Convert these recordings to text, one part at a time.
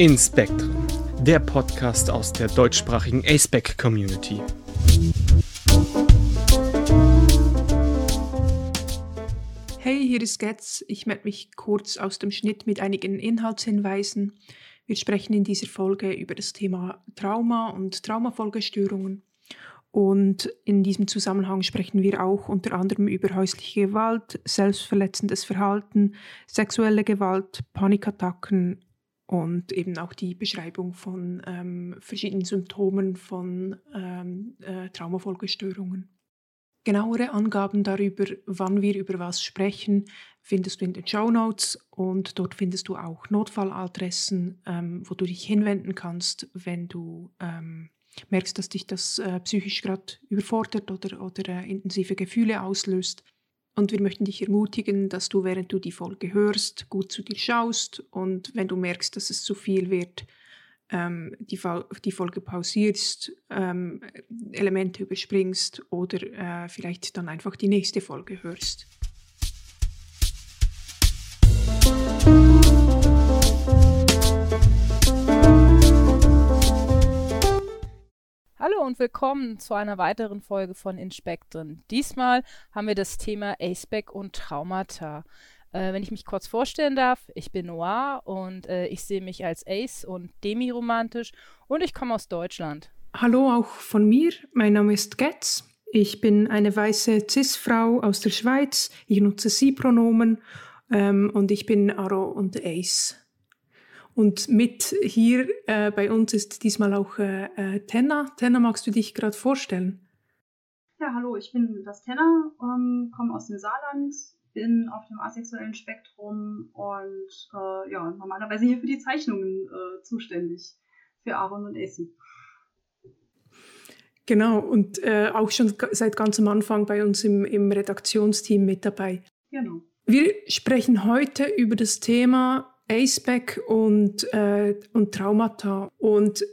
In Spectrum, der Podcast aus der deutschsprachigen ASPEC Community. Hey, hier ist Getz. Ich melde mich kurz aus dem Schnitt mit einigen Inhaltshinweisen. Wir sprechen in dieser Folge über das Thema Trauma und Traumafolgestörungen. Und in diesem Zusammenhang sprechen wir auch unter anderem über häusliche Gewalt, selbstverletzendes Verhalten, sexuelle Gewalt, Panikattacken und eben auch die Beschreibung von ähm, verschiedenen Symptomen von ähm, äh, Traumafolgestörungen. Genauere Angaben darüber, wann wir über was sprechen, findest du in den Show Notes und dort findest du auch Notfalladressen, ähm, wo du dich hinwenden kannst, wenn du ähm, merkst, dass dich das äh, psychisch gerade überfordert oder, oder äh, intensive Gefühle auslöst. Und wir möchten dich ermutigen, dass du, während du die Folge hörst, gut zu dir schaust und wenn du merkst, dass es zu viel wird, ähm, die, die, Folge pausierst, ähm, Elemente überspringst oder äh, vielleicht dann einfach die nächste Folge hörst. Hallo und willkommen zu einer weiteren Folge von Inspektren. Diesmal haben wir das Thema ACEBAC und Traumata. Äh, wenn ich mich kurz vorstellen darf, ich bin Noir und äh, ich sehe mich als Ace und demiromantisch und ich komme aus Deutschland. Hallo auch von mir, mein Name ist Getz. Ich bin eine weiße Cis-Frau aus der Schweiz. Ich nutze Sie-Pronomen ähm, und ich bin Aro und Ace. Und mit hier äh, bei uns ist diesmal auch äh, äh, Tenna. Tenna, magst du dich gerade vorstellen? Ja, hallo, ich bin das Tenna, ähm, komme aus dem Saarland, bin auf dem asexuellen Spektrum und äh, ja, normalerweise hier für die Zeichnungen äh, zuständig, für Aaron und Essie. Genau, und äh, auch schon seit ganz am Anfang bei uns im, im Redaktionsteam mit dabei. Genau. Wir sprechen heute über das Thema ACEBAC und, äh, und Traumata. Und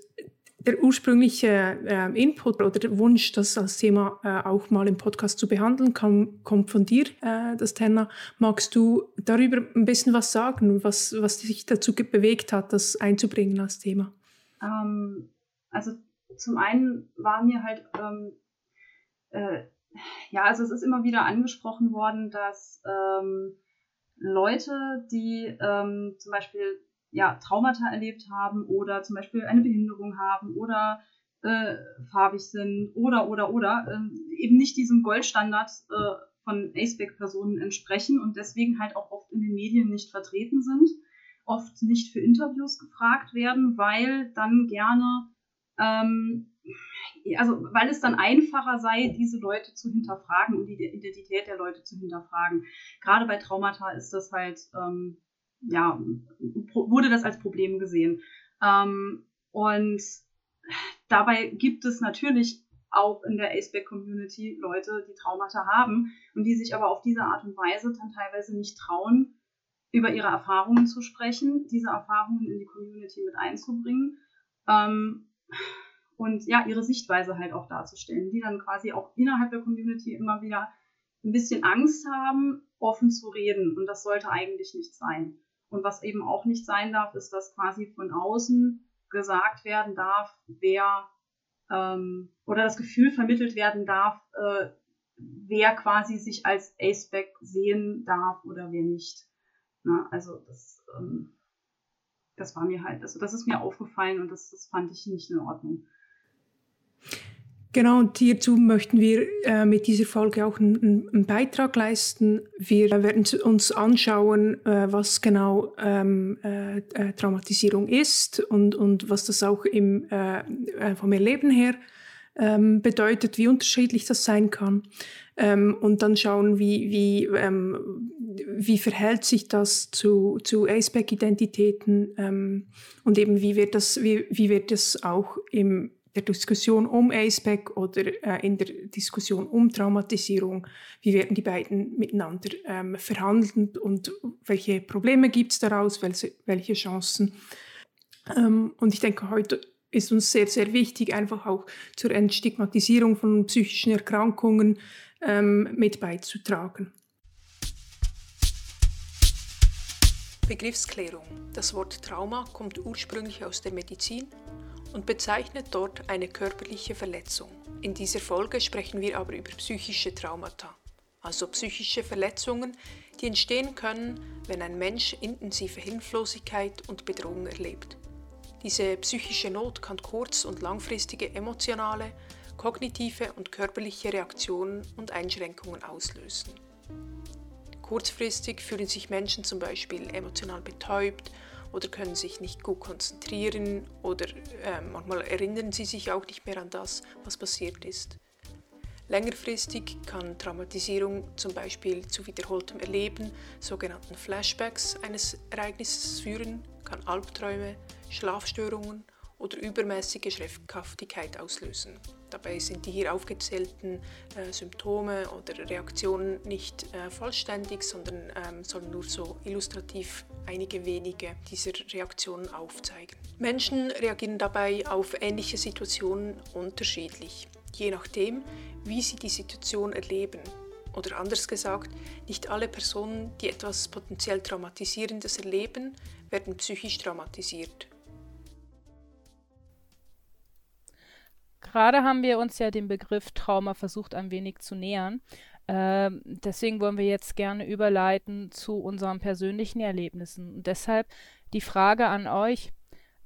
der ursprüngliche äh, Input oder der Wunsch, das als Thema äh, auch mal im Podcast zu behandeln, kam, kommt von dir, äh, das Thema. Magst du darüber ein bisschen was sagen, was, was dich dazu bewegt hat, das einzubringen als Thema? Ähm, also zum einen war mir halt, ähm, äh, ja, also es ist immer wieder angesprochen worden, dass ähm, Leute, die ähm, zum Beispiel ja, Traumata erlebt haben oder zum Beispiel eine Behinderung haben oder äh, farbig sind oder oder oder äh, eben nicht diesem Goldstandard äh, von Aceback-Personen entsprechen und deswegen halt auch oft in den Medien nicht vertreten sind, oft nicht für Interviews gefragt werden, weil dann gerne ähm, also weil es dann einfacher sei, diese Leute zu hinterfragen und die Identität der Leute zu hinterfragen. Gerade bei Traumata ist das halt, ähm, ja, wurde das als Problem gesehen. Ähm, und dabei gibt es natürlich auch in der Aceback-Community Leute, die Traumata haben und die sich aber auf diese Art und Weise dann teilweise nicht trauen, über ihre Erfahrungen zu sprechen, diese Erfahrungen in die Community mit einzubringen. Ähm, und ja, ihre Sichtweise halt auch darzustellen, die dann quasi auch innerhalb der Community immer wieder ein bisschen Angst haben, offen zu reden. Und das sollte eigentlich nicht sein. Und was eben auch nicht sein darf, ist, dass quasi von außen gesagt werden darf, wer ähm, oder das Gefühl vermittelt werden darf, äh, wer quasi sich als Aceback sehen darf oder wer nicht. Na, also das, ähm, das war mir halt, also das ist mir aufgefallen und das, das fand ich nicht in Ordnung. Genau, und hierzu möchten wir äh, mit dieser Folge auch einen, einen, Beitrag leisten. Wir werden uns anschauen, äh, was genau ähm, äh, äh Traumatisierung ist und, und was das auch im, äh, äh, vom Erleben her ähm, bedeutet, wie unterschiedlich das sein kann. Ähm, und dann schauen, wie, wie, ähm, wie verhält sich das zu, zu Aceback-Identitäten ähm, und eben wie wird das, wie, wie wird das auch im der Diskussion um ACEBAC oder äh, in der Diskussion um Traumatisierung, wie werden die beiden miteinander ähm, verhandelt und welche Probleme gibt es daraus, welche, welche Chancen. Ähm, und ich denke, heute ist uns sehr, sehr wichtig, einfach auch zur Entstigmatisierung von psychischen Erkrankungen ähm, mit beizutragen. Begriffsklärung. Das Wort Trauma kommt ursprünglich aus der Medizin und bezeichnet dort eine körperliche Verletzung. In dieser Folge sprechen wir aber über psychische Traumata, also psychische Verletzungen, die entstehen können, wenn ein Mensch intensive Hilflosigkeit und Bedrohung erlebt. Diese psychische Not kann kurz- und langfristige emotionale, kognitive und körperliche Reaktionen und Einschränkungen auslösen. Kurzfristig fühlen sich Menschen zum Beispiel emotional betäubt oder können sich nicht gut konzentrieren oder äh, manchmal erinnern sie sich auch nicht mehr an das, was passiert ist. Längerfristig kann Traumatisierung zum Beispiel zu wiederholtem Erleben, sogenannten Flashbacks eines Ereignisses führen, kann Albträume, Schlafstörungen oder übermäßige Schreckhaftigkeit auslösen. Dabei sind die hier aufgezählten äh, Symptome oder Reaktionen nicht äh, vollständig, sondern ähm, sollen nur so illustrativ einige wenige dieser Reaktionen aufzeigen. Menschen reagieren dabei auf ähnliche Situationen unterschiedlich, je nachdem, wie sie die Situation erleben. Oder anders gesagt, nicht alle Personen, die etwas potenziell Traumatisierendes erleben, werden psychisch traumatisiert. Gerade haben wir uns ja dem Begriff Trauma versucht ein wenig zu nähern. Ähm, deswegen wollen wir jetzt gerne überleiten zu unseren persönlichen Erlebnissen. Und deshalb die Frage an euch,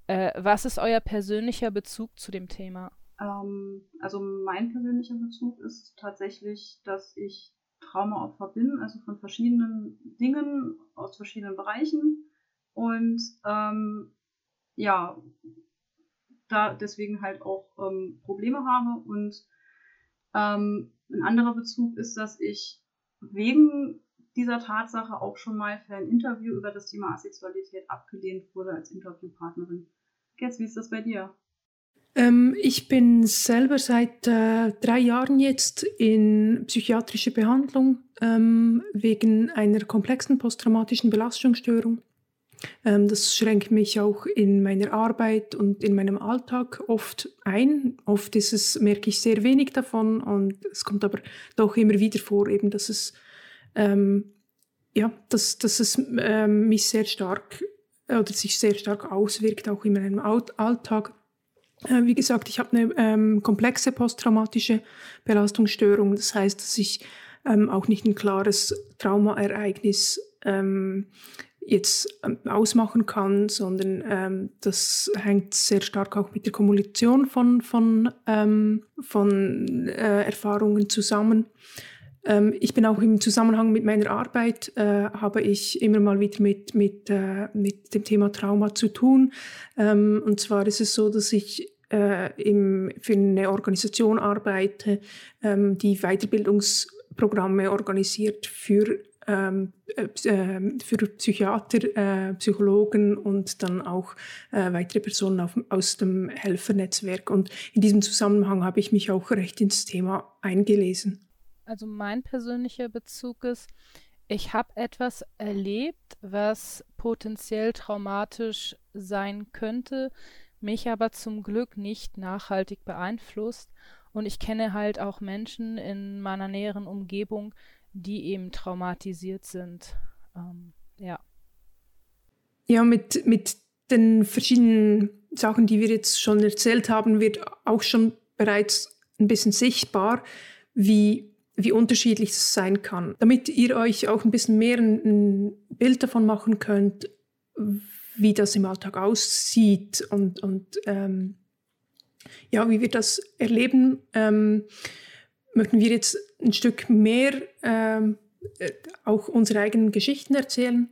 äh, was ist euer persönlicher Bezug zu dem Thema? Ähm, also mein persönlicher Bezug ist tatsächlich, dass ich Traumaopfer bin, also von verschiedenen Dingen aus verschiedenen Bereichen. Und ähm, ja, da deswegen halt auch ähm, Probleme habe. Und ähm, ein anderer Bezug ist, dass ich wegen dieser Tatsache auch schon mal für ein Interview über das Thema Asexualität abgelehnt wurde als Interviewpartnerin. Jetzt, wie ist das bei dir? Ähm, ich bin selber seit äh, drei Jahren jetzt in psychiatrischer Behandlung ähm, wegen einer komplexen posttraumatischen Belastungsstörung. Ähm, das schränkt mich auch in meiner Arbeit und in meinem Alltag oft ein. Oft ist es, merke ich sehr wenig davon und es kommt aber doch immer wieder vor, eben, dass es, ähm, ja, dass, dass es ähm, mich sehr stark oder sich sehr stark auswirkt, auch in meinem Alltag. Äh, wie gesagt, ich habe eine ähm, komplexe posttraumatische Belastungsstörung. Das heißt, dass ich ähm, auch nicht ein klares Traumaereignis ähm, jetzt ähm, ausmachen kann, sondern ähm, das hängt sehr stark auch mit der Kommunikation von, von, ähm, von äh, Erfahrungen zusammen. Ähm, ich bin auch im Zusammenhang mit meiner Arbeit, äh, habe ich immer mal wieder mit, mit, äh, mit dem Thema Trauma zu tun. Ähm, und zwar ist es so, dass ich äh, im, für eine Organisation arbeite, ähm, die Weiterbildungsprogramme organisiert für für Psychiater, äh, Psychologen und dann auch äh, weitere Personen aus dem Helfernetzwerk. Und in diesem Zusammenhang habe ich mich auch recht ins Thema eingelesen. Also mein persönlicher Bezug ist, ich habe etwas erlebt, was potenziell traumatisch sein könnte, mich aber zum Glück nicht nachhaltig beeinflusst. Und ich kenne halt auch Menschen in meiner näheren Umgebung, die eben traumatisiert sind. Ähm, ja. Ja, mit, mit den verschiedenen Sachen, die wir jetzt schon erzählt haben, wird auch schon bereits ein bisschen sichtbar, wie, wie unterschiedlich es sein kann. Damit ihr euch auch ein bisschen mehr ein, ein Bild davon machen könnt, wie das im Alltag aussieht und, und ähm, ja, wie wir das erleben. Ähm, möchten wir jetzt ein Stück mehr ähm, äh, auch unsere eigenen Geschichten erzählen.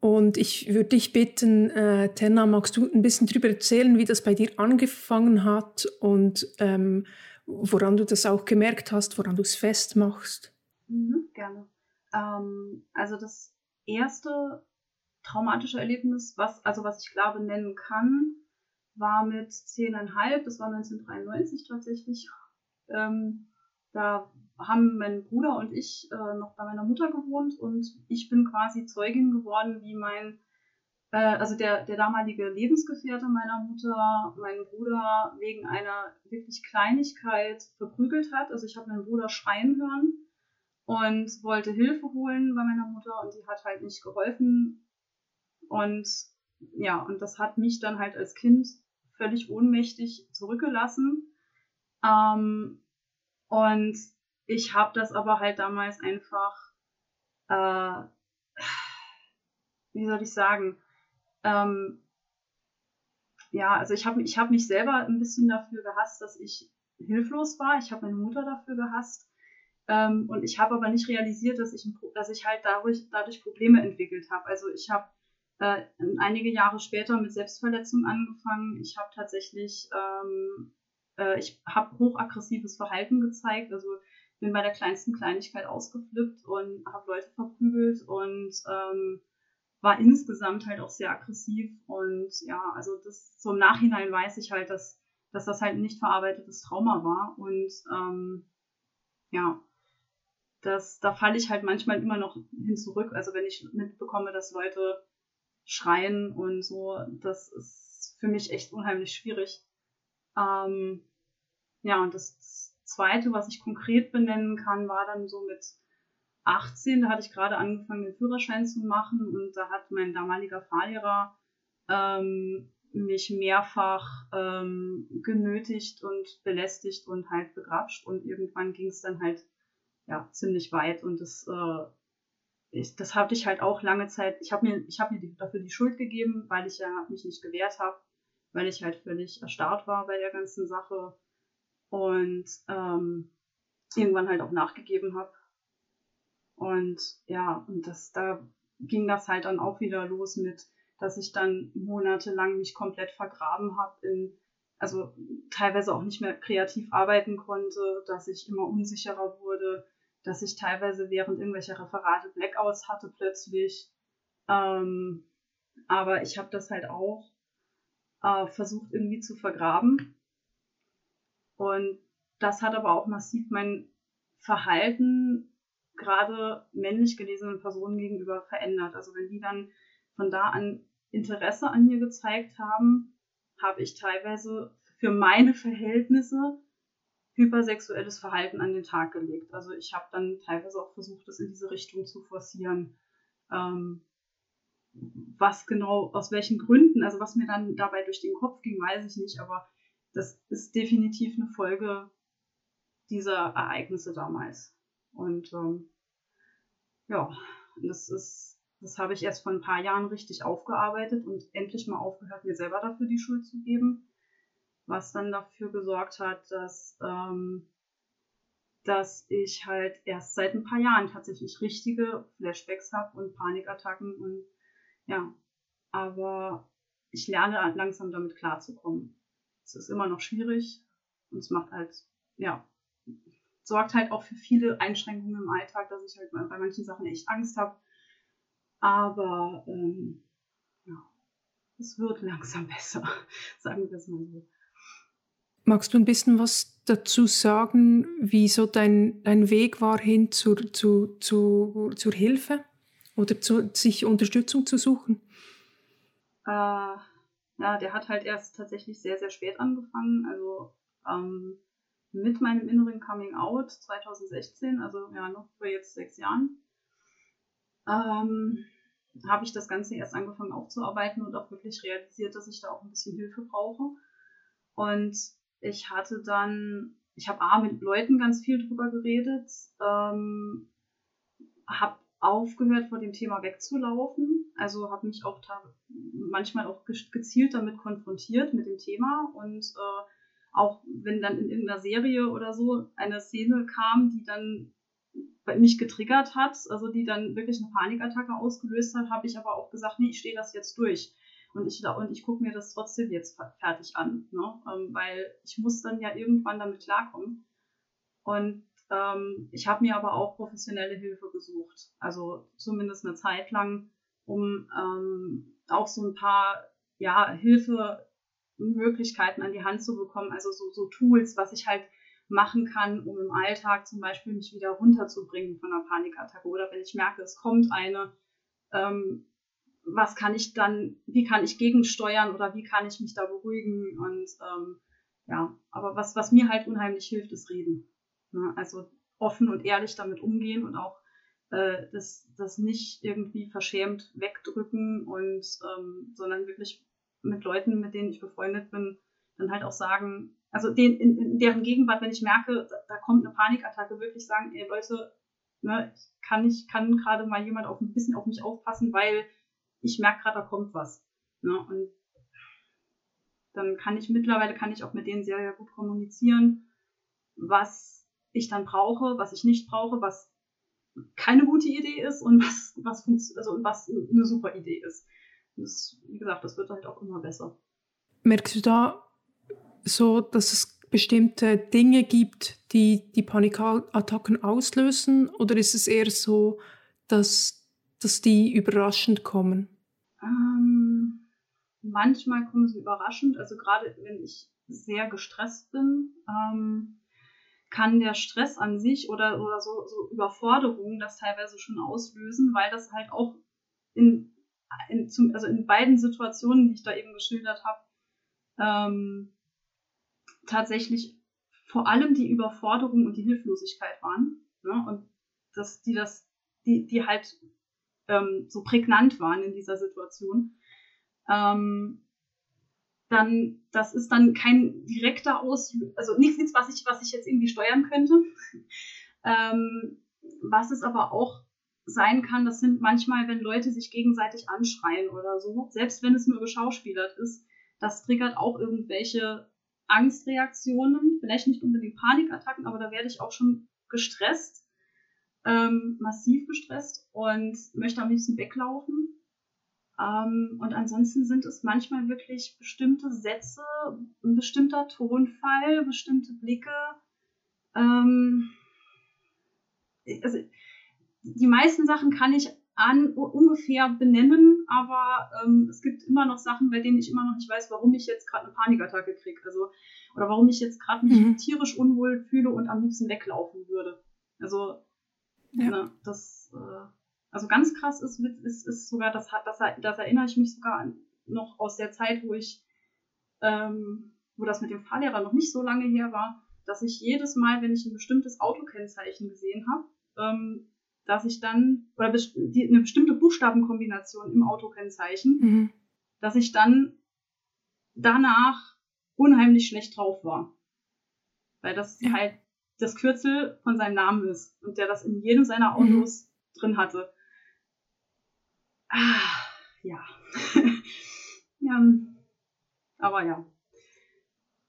Und ich würde dich bitten, äh, Tenna, magst du ein bisschen darüber erzählen, wie das bei dir angefangen hat und ähm, woran du das auch gemerkt hast, woran du es festmachst? Mhm, gerne. Ähm, also das erste traumatische Erlebnis, was, also was ich glaube nennen kann, war mit zehneinhalb, das war 1993 tatsächlich, ähm, da haben mein Bruder und ich äh, noch bei meiner Mutter gewohnt und ich bin quasi Zeugin geworden, wie mein, äh, also der, der damalige Lebensgefährte meiner Mutter, meinen Bruder wegen einer wirklich Kleinigkeit verprügelt hat. Also ich habe meinen Bruder schreien hören und wollte Hilfe holen bei meiner Mutter und die hat halt nicht geholfen. Und ja, und das hat mich dann halt als Kind völlig ohnmächtig zurückgelassen. Ähm, und ich habe das aber halt damals einfach, äh, wie soll ich sagen, ähm, ja, also ich habe ich hab mich selber ein bisschen dafür gehasst, dass ich hilflos war. Ich habe meine Mutter dafür gehasst. Ähm, und ich habe aber nicht realisiert, dass ich, dass ich halt dadurch, dadurch Probleme entwickelt habe. Also ich habe äh, einige Jahre später mit Selbstverletzung angefangen. Ich habe tatsächlich, ähm, äh, ich habe hochaggressives Verhalten gezeigt. Also bin bei der kleinsten Kleinigkeit ausgeflippt und habe Leute verprügelt und ähm, war insgesamt halt auch sehr aggressiv. Und ja, also das so im Nachhinein weiß ich halt, dass, dass das halt ein nicht verarbeitetes Trauma war. Und ähm, ja, das, da falle ich halt manchmal immer noch hin zurück. Also wenn ich mitbekomme, dass Leute schreien und so, das ist für mich echt unheimlich schwierig. Ähm, ja, und das zweite, was ich konkret benennen kann, war dann so mit 18, da hatte ich gerade angefangen, den Führerschein zu machen. Und da hat mein damaliger Fahrlehrer ähm, mich mehrfach ähm, genötigt und belästigt und halt begrapscht. Und irgendwann ging es dann halt ja ziemlich weit. Und das äh, ich, das hatte ich halt auch lange Zeit. Ich habe mir, ich mir dafür die Schuld gegeben, weil ich ja mich nicht gewehrt habe, weil ich halt völlig erstarrt war bei der ganzen Sache und ähm, irgendwann halt auch nachgegeben habe. Und ja, und das, da ging das halt dann auch wieder los mit, dass ich dann monatelang mich komplett vergraben habe in, also teilweise auch nicht mehr kreativ arbeiten konnte, dass ich immer unsicherer wurde, dass ich teilweise während irgendwelcher Referate Blackouts hatte plötzlich. Ähm, aber ich habe das halt auch äh, versucht irgendwie zu vergraben. Und das hat aber auch massiv mein Verhalten gerade männlich gelesenen Personen gegenüber verändert. Also wenn die dann von da an Interesse an mir gezeigt haben, habe ich teilweise für meine Verhältnisse hypersexuelles Verhalten an den Tag gelegt. Also ich habe dann teilweise auch versucht, das in diese Richtung zu forcieren. Ähm, was genau, aus welchen Gründen, also was mir dann dabei durch den Kopf ging, weiß ich nicht, aber das ist definitiv eine Folge dieser Ereignisse damals. Und ähm, ja, das ist, das habe ich erst vor ein paar Jahren richtig aufgearbeitet und endlich mal aufgehört, mir selber dafür die Schuld zu geben was dann dafür gesorgt hat, dass, ähm, dass ich halt erst seit ein paar Jahren tatsächlich richtige Flashbacks habe und Panikattacken und ja, aber ich lerne langsam damit klarzukommen. Es ist immer noch schwierig und es macht halt, ja, sorgt halt auch für viele Einschränkungen im Alltag, dass ich halt bei manchen Sachen echt Angst habe. Aber ähm, ja, es wird langsam besser, sagen wir es mal so. Magst du ein bisschen was dazu sagen, wie so dein, dein Weg war hin zur, zu, zu, zur Hilfe oder zu, sich Unterstützung zu suchen? Äh, ja, der hat halt erst tatsächlich sehr, sehr spät angefangen. Also ähm, mit meinem inneren Coming Out 2016, also ja, noch vor jetzt sechs Jahren, ähm, habe ich das Ganze erst angefangen aufzuarbeiten und auch wirklich realisiert, dass ich da auch ein bisschen Hilfe brauche. Und ich hatte dann, ich habe A mit Leuten ganz viel drüber geredet, ähm, habe aufgehört, vor dem Thema wegzulaufen. Also habe mich auch manchmal auch gezielt damit konfrontiert mit dem Thema und äh, auch wenn dann in irgendeiner Serie oder so eine Szene kam, die dann mich getriggert hat, also die dann wirklich eine Panikattacke ausgelöst hat, habe ich aber auch gesagt, nee, ich stehe das jetzt durch. Und ich, und ich gucke mir das trotzdem jetzt fertig an, ne? Ähm, weil ich muss dann ja irgendwann damit klarkommen. Und ähm, ich habe mir aber auch professionelle Hilfe gesucht. Also zumindest eine Zeit lang, um ähm, auch so ein paar ja, Hilfemöglichkeiten an die Hand zu bekommen. Also so, so Tools, was ich halt machen kann, um im Alltag zum Beispiel mich wieder runterzubringen von einer Panikattacke. Oder wenn ich merke, es kommt eine, ähm, was kann ich dann, wie kann ich gegensteuern oder wie kann ich mich da beruhigen und ähm, ja, aber was, was mir halt unheimlich hilft, ist reden. Ne? Also offen und ehrlich damit umgehen und auch äh, das, das nicht irgendwie verschämt wegdrücken und ähm, sondern wirklich mit Leuten, mit denen ich befreundet bin, dann halt auch sagen, also den, in, in deren Gegenwart, wenn ich merke, da, da, kommt eine Panikattacke, wirklich sagen, ey Leute, ne, kann ich kann gerade mal jemand auf ein bisschen auf mich aufpassen, weil ich merke gerade, da kommt was. Ne? Und dann kann ich mittlerweile kann ich auch mit denen sehr, sehr gut kommunizieren, was ich dann brauche, was ich nicht brauche, was keine gute Idee ist und was, was, also, was eine super Idee ist. Das, wie gesagt, das wird halt auch immer besser. Merkst du da so, dass es bestimmte Dinge gibt, die die Panikattacken auslösen? Oder ist es eher so, dass, dass die überraschend kommen? Ähm, manchmal kommen sie überraschend. Also gerade wenn ich sehr gestresst bin, ähm, kann der Stress an sich oder, oder so, so Überforderungen das teilweise schon auslösen, weil das halt auch in, in, zum, also in beiden Situationen, die ich da eben geschildert habe, ähm, tatsächlich vor allem die Überforderung und die Hilflosigkeit waren. Ne? Und dass die das, die, die halt ähm, so prägnant waren in dieser Situation. Ähm, dann, das ist dann kein direkter Auslöser, also nichts, nichts, was ich, was ich jetzt irgendwie steuern könnte. ähm, was es aber auch sein kann, das sind manchmal, wenn Leute sich gegenseitig anschreien oder so, selbst wenn es nur geschauspielert ist, das triggert auch irgendwelche Angstreaktionen, vielleicht nicht unbedingt Panikattacken, aber da werde ich auch schon gestresst, ähm, massiv gestresst und möchte am liebsten weglaufen. Ähm, und ansonsten sind es manchmal wirklich bestimmte Sätze, ein bestimmter Tonfall, bestimmte Blicke. Ähm, also, die meisten Sachen kann ich an, ungefähr benennen, aber ähm, es gibt immer noch Sachen, bei denen ich immer noch nicht weiß, warum ich jetzt gerade eine Panikattacke kriege. Also, oder warum ich jetzt gerade mich mhm. tierisch unwohl fühle und am liebsten weglaufen würde. Also, ja. ne, das, äh, also ganz krass ist, ist, ist sogar, das, das, das erinnere ich mich sogar an, noch aus der Zeit, wo ich, ähm, wo das mit dem Fahrlehrer noch nicht so lange her war, dass ich jedes Mal, wenn ich ein bestimmtes Autokennzeichen gesehen habe, ähm, dass ich dann, oder die, eine bestimmte Buchstabenkombination im Autokennzeichen, mhm. dass ich dann danach unheimlich schlecht drauf war. Weil das ja. halt das Kürzel von seinem Namen ist und der das in jedem seiner. Autos mhm. drin hatte. Ah, ja. ja. Aber ja.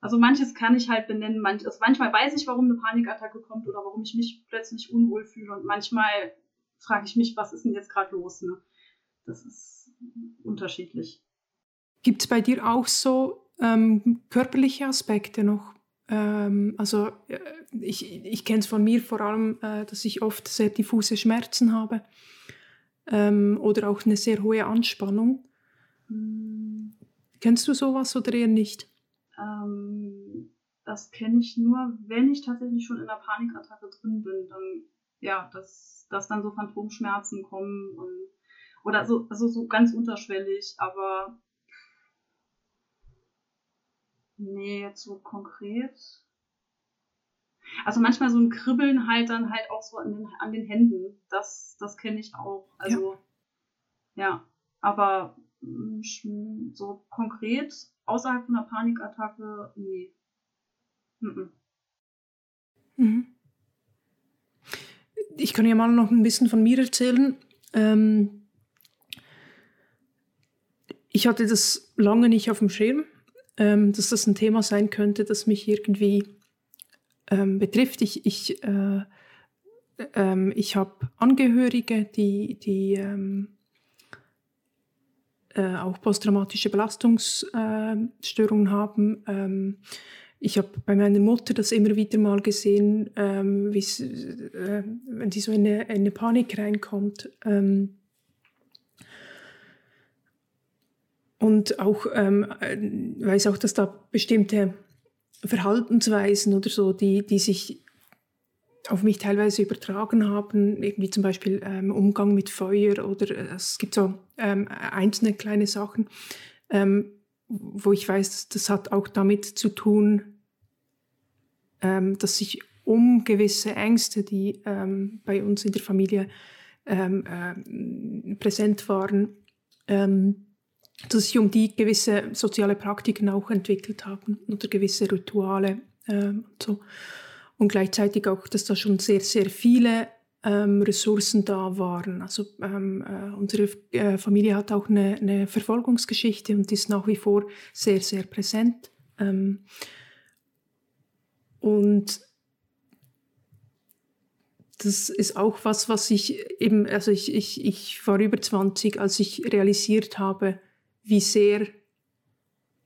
Also manches kann ich halt benennen, manch, also manchmal weiß ich, warum eine Panikattacke kommt oder warum ich mich plötzlich unwohl fühle und manchmal frage ich mich, was ist denn jetzt gerade los? Ne? Das ist unterschiedlich. Gibt es bei dir auch so ähm, körperliche Aspekte noch? Ähm, also äh, ich, ich kenne es von mir vor allem, äh, dass ich oft sehr diffuse Schmerzen habe ähm, oder auch eine sehr hohe Anspannung. Hm. Kennst du sowas oder eher nicht? Ähm, das kenne ich nur, wenn ich tatsächlich schon in der Panikattacke drin bin, dann ja, dass, dass dann so Phantomschmerzen kommen und oder so, also so ganz unterschwellig, aber nee, jetzt so konkret. Also manchmal so ein Kribbeln halt dann halt auch so an den, an den Händen. Das, das kenne ich auch. Also ja, ja aber mm, so konkret außerhalb von einer Panikattacke, nee. Mhm. Mhm. Ich kann ja mal noch ein bisschen von mir erzählen. Ähm, ich hatte das lange nicht auf dem Schirm, ähm, dass das ein Thema sein könnte, das mich irgendwie ähm, betrifft. Ich, ich, äh, ähm, ich habe Angehörige, die, die ähm, äh, auch posttraumatische Belastungsstörungen äh, haben. Ähm, ich habe bei meiner Mutter das immer wieder mal gesehen, ähm, äh, wenn sie so in eine, in eine Panik reinkommt. Ähm, und auch äh, weiß auch, dass da bestimmte Verhaltensweisen oder so, die, die sich auf mich teilweise übertragen haben, irgendwie zum Beispiel ähm, Umgang mit Feuer oder äh, es gibt so ähm, einzelne kleine Sachen, ähm, wo ich weiß, das hat auch damit zu tun, ähm, dass sich um gewisse Ängste, die ähm, bei uns in der Familie ähm, äh, präsent waren, ähm, dass sich um die gewisse soziale Praktiken auch entwickelt haben oder gewisse Rituale ähm, und so. Und gleichzeitig auch, dass da schon sehr, sehr viele ähm, Ressourcen da waren. Also ähm, äh, unsere äh, Familie hat auch eine, eine, Verfolgungsgeschichte und ist nach wie vor sehr, sehr präsent. Ähm, und das ist auch was, was ich eben, also ich, ich, ich war über 20, als ich realisiert habe, wie sehr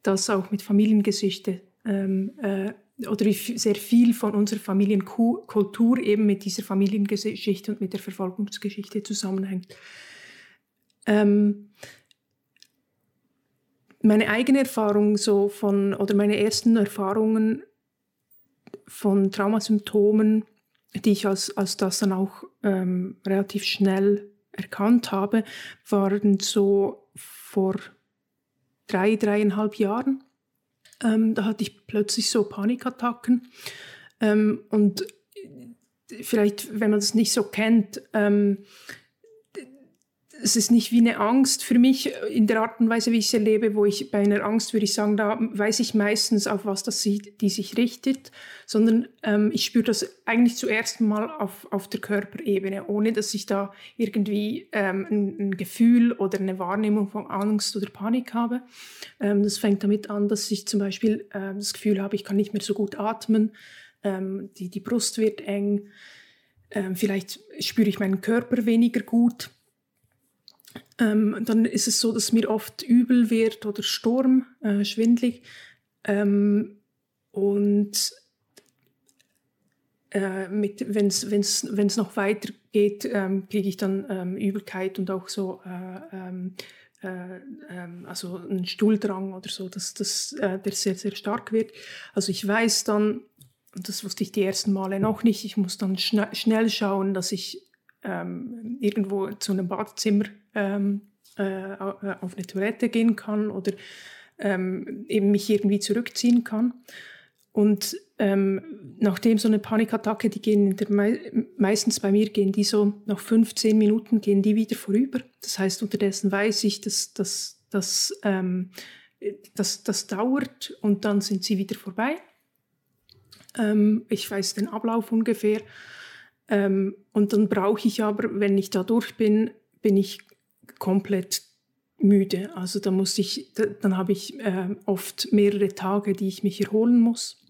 das auch mit Familiengeschichte ähm, äh, oder wie sehr viel von unserer Familienkultur eben mit dieser Familiengeschichte und mit der Verfolgungsgeschichte zusammenhängt. Ähm, meine eigene Erfahrung so von oder meine ersten Erfahrungen von Traumasymptomen, die ich als, als das dann auch ähm, relativ schnell erkannt habe, waren so vor drei, dreieinhalb Jahren. Ähm, da hatte ich plötzlich so Panikattacken. Ähm, und vielleicht, wenn man das nicht so kennt, ähm, es ist nicht wie eine Angst für mich in der Art und Weise, wie ich sie erlebe, wo ich bei einer Angst würde ich sagen, da weiß ich meistens, auf was das sie, die sich richtet, sondern ähm, ich spüre das eigentlich zuerst mal auf, auf der Körperebene, ohne dass ich da irgendwie ähm, ein, ein, Gefühl oder eine Wahrnehmung von Angst oder Panik habe. Ähm, das fängt damit an, dass ich zum Beispiel äh, das Gefühl habe, ich kann nicht mehr so gut atmen, ähm, die, die Brust wird eng, ähm, vielleicht spüre ich meinen Körper weniger gut ähm, dann ist es so, dass mir oft übel wird oder Sturm, äh, schwindlig. Ähm, und äh, wenn es noch weiter geht, ähm, kriege ich dann ähm, Übelkeit und auch so äh, ähm, äh, ähm, also einen Stuhldrang oder so, dass, dass äh, der sehr, sehr stark wird. Also ich weiß dann, das wusste ich die ersten Male noch nicht, ich muss dann schna schnell schauen, dass ich irgendwo zu einem Badezimmer ähm, äh, auf eine Toilette gehen kann oder ähm, eben mich irgendwie zurückziehen kann. Und ähm, nachdem so eine Panikattacke, die gehen Me meistens bei mir gehen die so nach 15 Minuten gehen die wieder vorüber. Das heißt, unterdessen weiß ich, dass das dass, ähm, dass, das dauert und dann sind sie wieder vorbei. Ähm, ich weiß den Ablauf ungefähr. Ähm, und dann brauche ich aber, wenn ich da durch bin, bin ich komplett müde. Also da muss ich, da, dann habe ich äh, oft mehrere Tage, die ich mich erholen muss.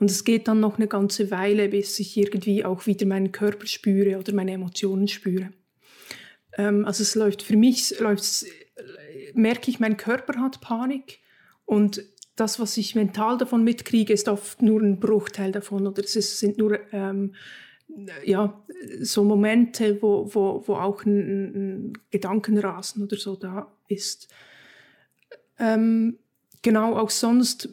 Und es geht dann noch eine ganze Weile, bis ich irgendwie auch wieder meinen Körper spüre oder meine Emotionen spüre. Ähm, also es läuft für mich, läuft's, merke ich, mein Körper hat Panik und das, was ich mental davon mitkriege, ist oft nur ein Bruchteil davon oder es ist, sind nur ähm, ja, so Momente, wo, wo, wo auch ein, ein Gedankenrasen oder so da ist. Ähm, genau, auch sonst,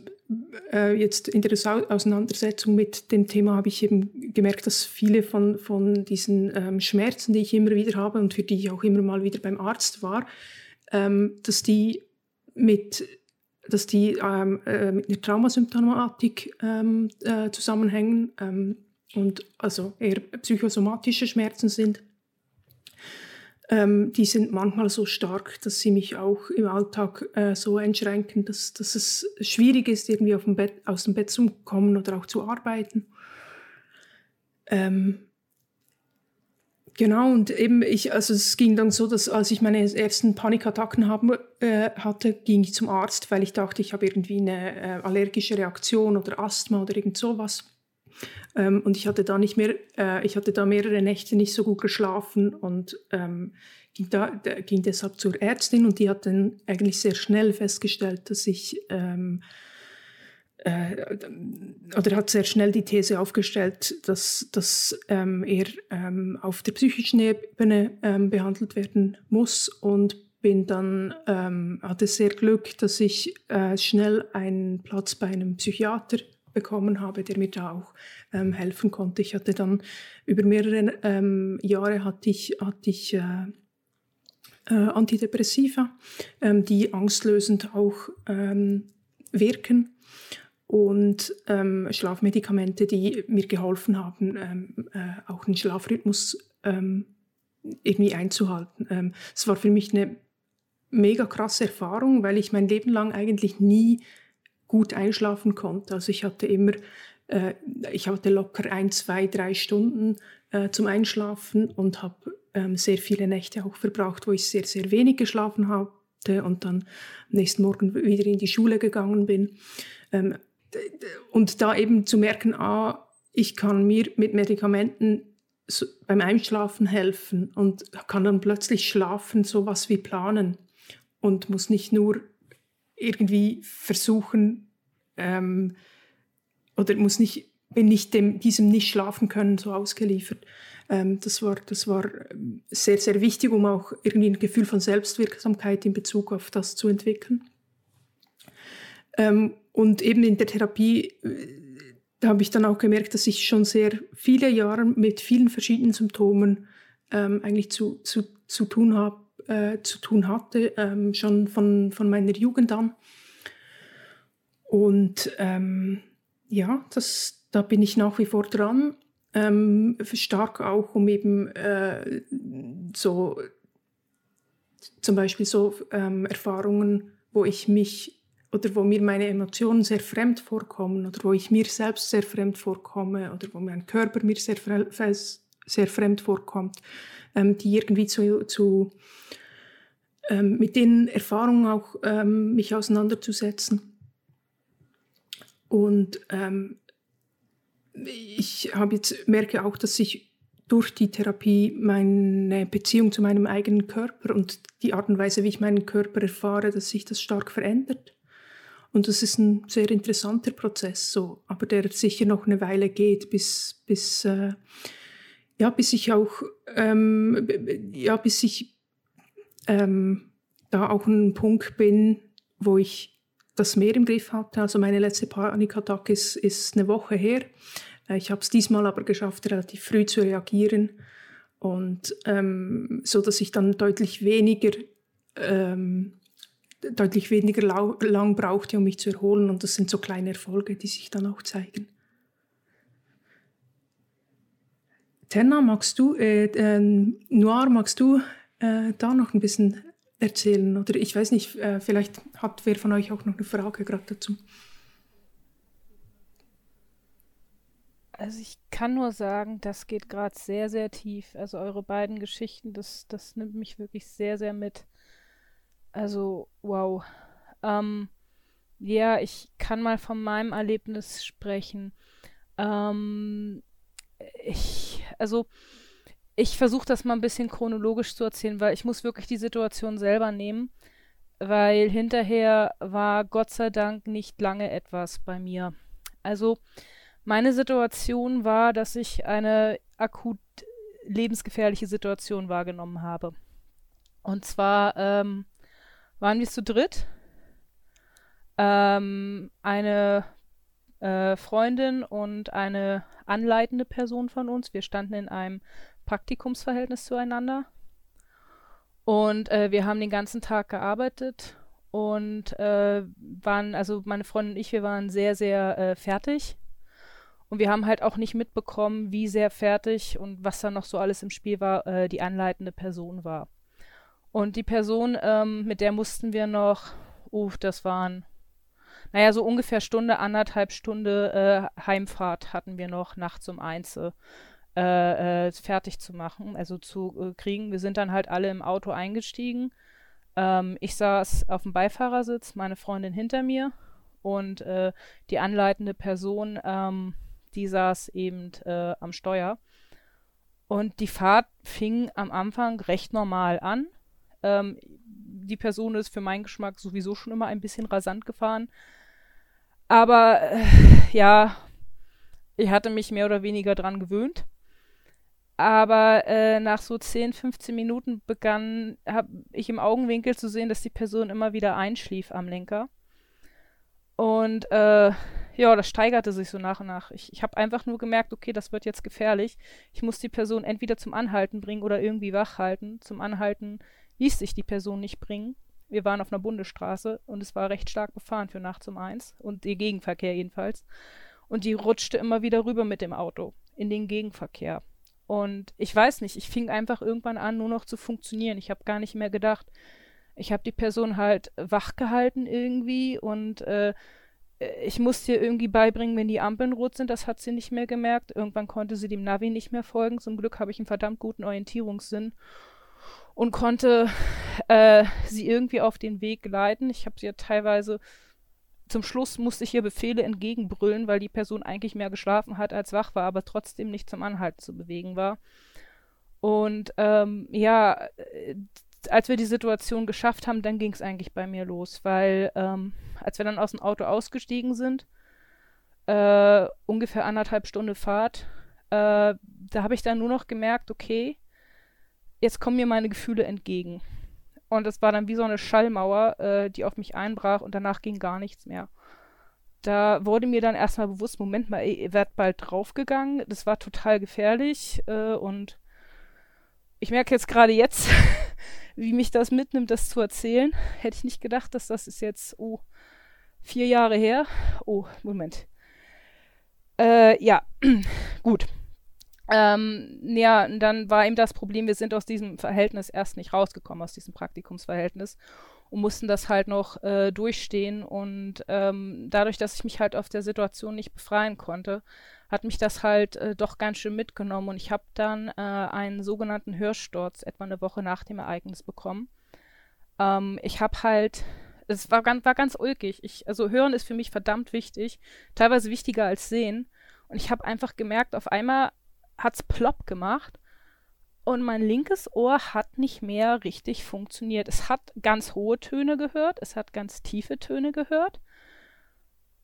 äh, jetzt in der Auseinandersetzung mit dem Thema habe ich eben gemerkt, dass viele von, von diesen ähm, Schmerzen, die ich immer wieder habe und für die ich auch immer mal wieder beim Arzt war, ähm, dass die mit dass die ähm, äh, mit einer Traumasymptomatik ähm, äh, zusammenhängen. Und also eher psychosomatische Schmerzen sind, ähm, die sind manchmal so stark, dass sie mich auch im Alltag äh, so einschränken, dass, dass es schwierig ist, irgendwie dem Bett, aus dem Bett zu kommen oder auch zu arbeiten. Ähm, Genau, und eben ich, also es ging dann so, dass als ich meine ersten Panikattacken haben, äh, hatte, ging ich zum Arzt, weil ich dachte, ich habe irgendwie eine äh, allergische Reaktion oder Asthma oder irgend sowas. Ähm, und ich hatte da nicht mehr, äh, ich hatte da mehrere Nächte nicht so gut geschlafen und ähm, ging, da, ging deshalb zur Ärztin und die hat dann eigentlich sehr schnell festgestellt, dass ich ähm, äh, oder hat sehr schnell die These aufgestellt, dass, dass ähm, er ähm, auf der psychischen Ebene ähm, behandelt werden muss und bin dann ähm, hatte sehr Glück, dass ich äh, schnell einen Platz bei einem Psychiater bekommen habe, der mir da auch ähm, helfen konnte. Ich hatte dann über mehrere ähm, Jahre hatte ich, hatte ich äh, äh, Antidepressiva, ähm, die angstlösend auch ähm, wirken und ähm, Schlafmedikamente, die mir geholfen haben, ähm, äh, auch den Schlafrhythmus irgendwie einzuhalten. Es war für mich eine mega krasse Erfahrung, weil ich mein Leben lang eigentlich nie gut einschlafen konnte. Also ich hatte immer, äh, ich hatte locker ein, zwei, drei Stunden äh, zum Einschlafen und habe ähm, sehr viele Nächte auch verbraucht, wo ich sehr, sehr wenig geschlafen hatte und dann am nächsten Morgen wieder in die Schule gegangen bin. Ähm, und da eben zu merken, ah, ich kann mir mit Medikamenten so beim Einschlafen helfen und kann dann plötzlich schlafen, sowas wie planen und muss nicht nur irgendwie versuchen ähm, oder muss nicht bin nicht dem, diesem nicht schlafen können so ausgeliefert. Ähm, das war das war ähm, sehr sehr wichtig, um auch irgendwie ein Gefühl von Selbstwirksamkeit in Bezug auf das zu entwickeln. Ähm, und eben in der Therapie äh, da habe ich dann auch gemerkt, dass ich schon sehr viele Jahre mit vielen verschiedenen Symptomen ähm, eigentlich zu, zu, zu, tun, hab, äh, zu tun hatte, ähm, schon von, von meiner Jugend an. Und ähm, ja, das, da bin ich nach wie vor dran. Ähm, stark auch, um eben äh, so zum Beispiel so ähm, Erfahrungen, wo ich mich oder wo mir meine Emotionen sehr fremd vorkommen oder wo ich mir selbst sehr fremd vorkomme oder wo mein Körper mir sehr, sehr fremd vorkommt, ähm, die irgendwie zu, zu ähm, mit den Erfahrungen auch ähm, mich auseinanderzusetzen. Und ähm, ich habe jetzt merke auch, dass ich durch die Therapie meine Beziehung zu meinem eigenen Körper und die Art und Weise, wie ich meinen Körper erfahre, dass sich das stark verändert. Und das ist ein sehr interessanter Prozess, so, aber der sicher noch eine Weile geht, bis, bis, äh, ja, bis ich auch, ähm, ja, bis ich ähm, da auch ein Punkt bin, wo ich das mehr im Griff hatte. Also meine letzte Panikattacke ist, ist eine Woche her. Äh, ich habe es diesmal aber geschafft, relativ früh zu reagieren und ähm, so, dass ich dann deutlich weniger ähm, deutlich weniger lang brauchte, um mich zu erholen. Und das sind so kleine Erfolge, die sich dann auch zeigen. Tenna, magst du, äh, äh, Noir, magst du äh, da noch ein bisschen erzählen? Oder ich weiß nicht, äh, vielleicht hat wer von euch auch noch eine Frage gerade dazu. Also ich kann nur sagen, das geht gerade sehr, sehr tief. Also eure beiden Geschichten, das, das nimmt mich wirklich sehr, sehr mit. Also, wow. Ähm, ja, ich kann mal von meinem Erlebnis sprechen. Ähm, ich, also, ich versuche das mal ein bisschen chronologisch zu erzählen, weil ich muss wirklich die Situation selber nehmen, weil hinterher war Gott sei Dank nicht lange etwas bei mir. Also, meine Situation war, dass ich eine akut lebensgefährliche Situation wahrgenommen habe. Und zwar ähm, waren wir zu dritt. Ähm, eine äh, Freundin und eine anleitende Person von uns. Wir standen in einem Praktikumsverhältnis zueinander. Und äh, wir haben den ganzen Tag gearbeitet und äh, waren, also meine Freundin und ich, wir waren sehr, sehr äh, fertig. Und wir haben halt auch nicht mitbekommen, wie sehr fertig und was da noch so alles im Spiel war, äh, die anleitende Person war. Und die Person, ähm, mit der mussten wir noch, uh, das waren, naja, so ungefähr Stunde, anderthalb Stunde äh, Heimfahrt hatten wir noch nachts um eins äh, äh, fertig zu machen, also zu äh, kriegen. Wir sind dann halt alle im Auto eingestiegen. Ähm, ich saß auf dem Beifahrersitz, meine Freundin hinter mir und äh, die anleitende Person, ähm, die saß eben äh, am Steuer. Und die Fahrt fing am Anfang recht normal an. Ähm, die Person ist für meinen Geschmack sowieso schon immer ein bisschen rasant gefahren. Aber äh, ja, ich hatte mich mehr oder weniger dran gewöhnt. Aber äh, nach so 10, 15 Minuten begann hab ich im Augenwinkel zu sehen, dass die Person immer wieder einschlief am Lenker. Und äh, ja, das steigerte sich so nach und nach. Ich, ich habe einfach nur gemerkt, okay, das wird jetzt gefährlich. Ich muss die Person entweder zum Anhalten bringen oder irgendwie wach halten. Zum Anhalten ließ sich die Person nicht bringen. Wir waren auf einer Bundesstraße und es war recht stark befahren für nachts um eins und der Gegenverkehr jedenfalls. Und die rutschte immer wieder rüber mit dem Auto in den Gegenverkehr. Und ich weiß nicht, ich fing einfach irgendwann an, nur noch zu funktionieren. Ich habe gar nicht mehr gedacht. Ich habe die Person halt wach gehalten irgendwie und äh, ich musste ihr irgendwie beibringen, wenn die Ampeln rot sind. Das hat sie nicht mehr gemerkt. Irgendwann konnte sie dem Navi nicht mehr folgen. Zum Glück habe ich einen verdammt guten Orientierungssinn und konnte äh, sie irgendwie auf den Weg leiten. Ich habe sie ja teilweise zum Schluss musste ich ihr Befehle entgegenbrüllen, weil die Person eigentlich mehr geschlafen hat als wach war, aber trotzdem nicht zum Anhalten zu bewegen war. Und ähm, ja, äh, als wir die Situation geschafft haben, dann ging es eigentlich bei mir los, weil ähm, als wir dann aus dem Auto ausgestiegen sind, äh, ungefähr anderthalb Stunden Fahrt, äh, da habe ich dann nur noch gemerkt, okay, jetzt kommen mir meine Gefühle entgegen. Und es war dann wie so eine Schallmauer, äh, die auf mich einbrach und danach ging gar nichts mehr. Da wurde mir dann erstmal bewusst, Moment mal, ihr werdet bald draufgegangen. Das war total gefährlich äh, und ich merke jetzt gerade jetzt, wie mich das mitnimmt, das zu erzählen. Hätte ich nicht gedacht, dass das ist jetzt, oh, vier Jahre her. Oh, Moment. Äh, ja, gut. Ähm, ja, dann war eben das Problem, wir sind aus diesem Verhältnis erst nicht rausgekommen, aus diesem Praktikumsverhältnis und mussten das halt noch äh, durchstehen. Und ähm, dadurch, dass ich mich halt auf der Situation nicht befreien konnte, hat mich das halt äh, doch ganz schön mitgenommen. Und ich habe dann äh, einen sogenannten Hörsturz etwa eine Woche nach dem Ereignis bekommen. Ähm, ich habe halt es war ganz, war ganz ulkig. Ich, also hören ist für mich verdammt wichtig, teilweise wichtiger als sehen. Und ich habe einfach gemerkt, auf einmal hat's plopp gemacht und mein linkes Ohr hat nicht mehr richtig funktioniert. Es hat ganz hohe Töne gehört, es hat ganz tiefe Töne gehört,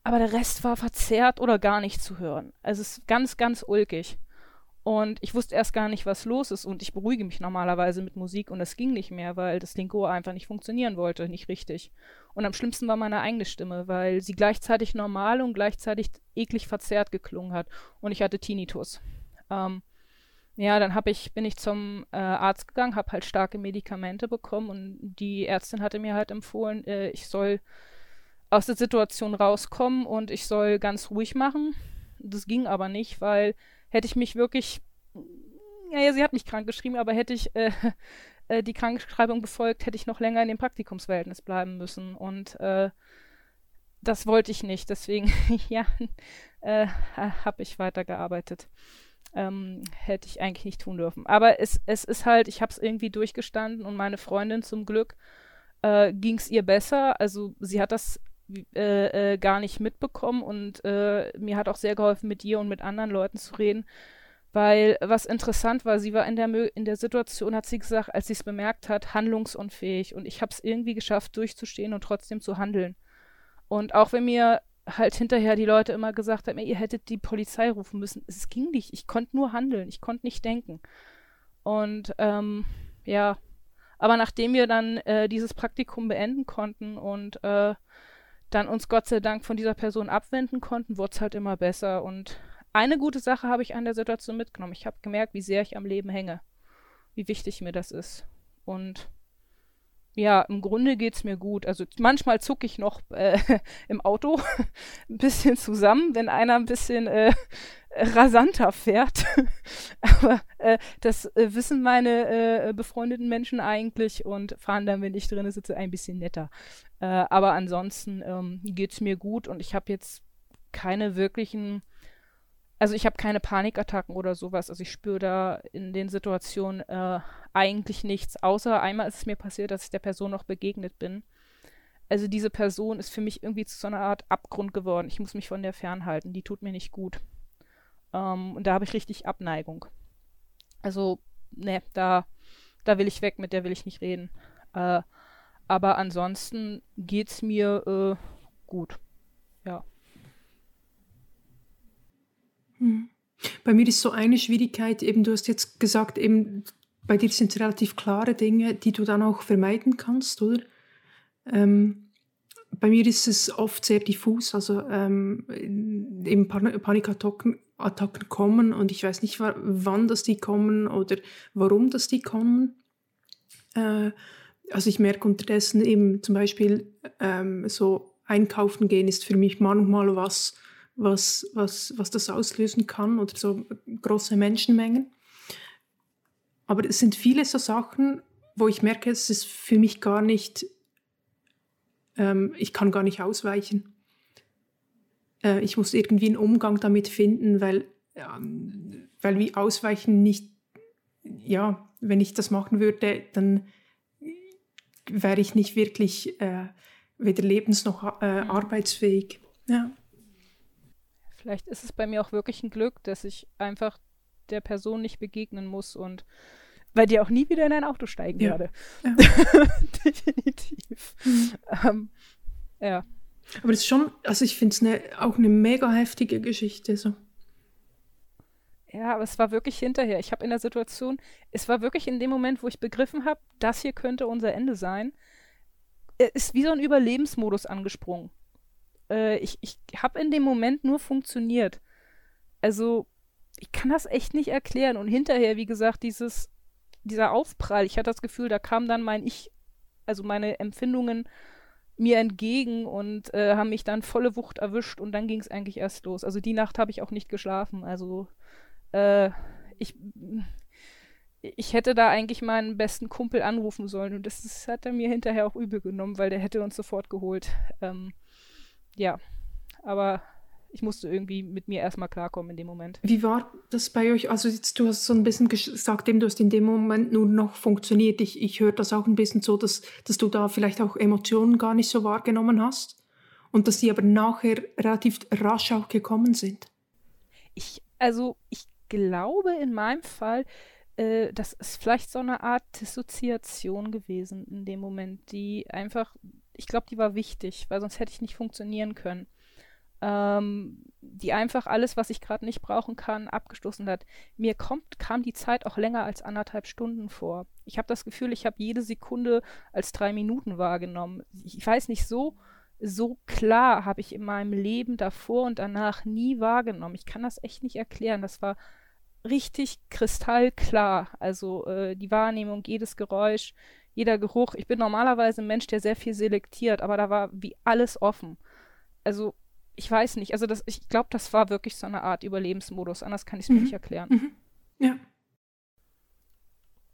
aber der Rest war verzerrt oder gar nicht zu hören. Also es ist ganz, ganz ulkig. Und ich wusste erst gar nicht, was los ist. Und ich beruhige mich normalerweise mit Musik und es ging nicht mehr, weil das linke Ohr einfach nicht funktionieren wollte, nicht richtig. Und am schlimmsten war meine eigene Stimme, weil sie gleichzeitig normal und gleichzeitig eklig verzerrt geklungen hat. Und ich hatte Tinnitus. Ähm, ja, dann ich, bin ich zum äh, Arzt gegangen, habe halt starke Medikamente bekommen und die Ärztin hatte mir halt empfohlen, äh, ich soll aus der Situation rauskommen und ich soll ganz ruhig machen. Das ging aber nicht, weil hätte ich mich wirklich, ja, ja sie hat mich krank geschrieben, aber hätte ich äh, äh, die Krankschreibung befolgt, hätte ich noch länger in dem Praktikumsverhältnis bleiben müssen und äh, das wollte ich nicht. Deswegen, ja, äh, habe ich weitergearbeitet ähm, hätte ich eigentlich nicht tun dürfen. Aber es, es ist halt, ich habe es irgendwie durchgestanden und meine Freundin zum Glück äh, ging es ihr besser. Also sie hat das äh, äh, gar nicht mitbekommen und äh, mir hat auch sehr geholfen, mit ihr und mit anderen Leuten zu reden. Weil was interessant war, sie war in der, in der Situation, hat sie gesagt, als sie es bemerkt hat, handlungsunfähig. Und ich habe es irgendwie geschafft, durchzustehen und trotzdem zu handeln. Und auch wenn mir halt hinterher die Leute immer gesagt haben, ihr hättet die Polizei rufen müssen. Es ging nicht. Ich konnte nur handeln. Ich konnte nicht denken. Und ähm, ja, aber nachdem wir dann äh, dieses Praktikum beenden konnten und äh, dann uns Gott sei Dank von dieser Person abwenden konnten, wurde es halt immer besser. Und eine gute Sache habe ich an der Situation mitgenommen. Ich habe gemerkt, wie sehr ich am Leben hänge, wie wichtig mir das ist. Und ja, im Grunde geht es mir gut. Also manchmal zucke ich noch äh, im Auto ein bisschen zusammen, wenn einer ein bisschen äh, rasanter fährt. Aber äh, das äh, wissen meine äh, befreundeten Menschen eigentlich und fahren dann, wenn ich drin sitze, ein bisschen netter. Äh, aber ansonsten ähm, geht es mir gut und ich habe jetzt keine wirklichen also ich habe keine Panikattacken oder sowas. Also ich spüre da in den Situationen äh, eigentlich nichts. Außer einmal ist es mir passiert, dass ich der Person noch begegnet bin. Also diese Person ist für mich irgendwie zu so einer Art Abgrund geworden. Ich muss mich von der fernhalten. Die tut mir nicht gut. Ähm, und da habe ich richtig Abneigung. Also, ne, da, da will ich weg, mit der will ich nicht reden. Äh, aber ansonsten geht's mir äh, gut. Ja. Hm. Bei mir ist so eine Schwierigkeit, eben du hast jetzt gesagt, eben bei dir sind es relativ klare Dinge, die du dann auch vermeiden kannst, oder? Ähm, bei mir ist es oft sehr diffus, also ähm, eben Pan Panikattacken Attacken kommen und ich weiß nicht, wann das die kommen oder warum das die kommen. Äh, also ich merke unterdessen eben zum Beispiel ähm, so einkaufen gehen ist für mich manchmal was, was, was, was das auslösen kann oder so große Menschenmengen. aber es sind viele so Sachen, wo ich merke, es ist für mich gar nicht, ähm, ich kann gar nicht ausweichen. Äh, ich muss irgendwie einen Umgang damit finden, weil, ähm, weil wie ausweichen nicht, ja, wenn ich das machen würde, dann wäre ich nicht wirklich äh, weder lebens- noch äh, mhm. arbeitsfähig. Ja. Vielleicht ist es bei mir auch wirklich ein Glück, dass ich einfach der Person nicht begegnen muss und bei dir auch nie wieder in ein Auto steigen ja. werde. Ja. Definitiv. Mhm. Ähm, ja. Aber das ist schon, also ich finde es ne, auch eine mega heftige Geschichte. So. Ja, aber es war wirklich hinterher. Ich habe in der Situation, es war wirklich in dem Moment, wo ich begriffen habe, das hier könnte unser Ende sein, ist wie so ein Überlebensmodus angesprungen. Äh, ich ich habe in dem Moment nur funktioniert. Also, ich kann das echt nicht erklären. Und hinterher, wie gesagt, dieses, dieser Aufprall, ich hatte das Gefühl, da kam dann mein Ich, also meine Empfindungen mir entgegen und äh, haben mich dann volle Wucht erwischt und dann ging es eigentlich erst los. Also die Nacht habe ich auch nicht geschlafen. Also äh, ich, ich hätte da eigentlich meinen besten Kumpel anrufen sollen und das, das, hat er mir hinterher auch übel genommen, weil der hätte uns sofort geholt. Ähm, ja, aber ich musste irgendwie mit mir erstmal klarkommen in dem Moment. Wie war das bei euch? Also jetzt, du hast so ein bisschen gesagt, du hast in dem Moment nur noch funktioniert. Ich, ich höre das auch ein bisschen so, dass, dass du da vielleicht auch Emotionen gar nicht so wahrgenommen hast und dass die aber nachher relativ rasch auch gekommen sind. Ich, also ich glaube in meinem Fall, äh, das ist vielleicht so eine Art Dissoziation gewesen in dem Moment, die einfach, ich glaube, die war wichtig, weil sonst hätte ich nicht funktionieren können ähm, die einfach alles, was ich gerade nicht brauchen kann, abgestoßen hat. Mir kommt, kam die Zeit auch länger als anderthalb Stunden vor. Ich habe das Gefühl, ich habe jede Sekunde als drei Minuten wahrgenommen. Ich weiß nicht, so, so klar habe ich in meinem Leben davor und danach nie wahrgenommen. Ich kann das echt nicht erklären. Das war richtig kristallklar. Also äh, die Wahrnehmung, jedes Geräusch, jeder Geruch. Ich bin normalerweise ein Mensch, der sehr viel selektiert, aber da war wie alles offen. Also ich weiß nicht, also das, ich glaube, das war wirklich so eine Art Überlebensmodus, anders kann ich es mir mhm. nicht erklären. Mhm. Ja.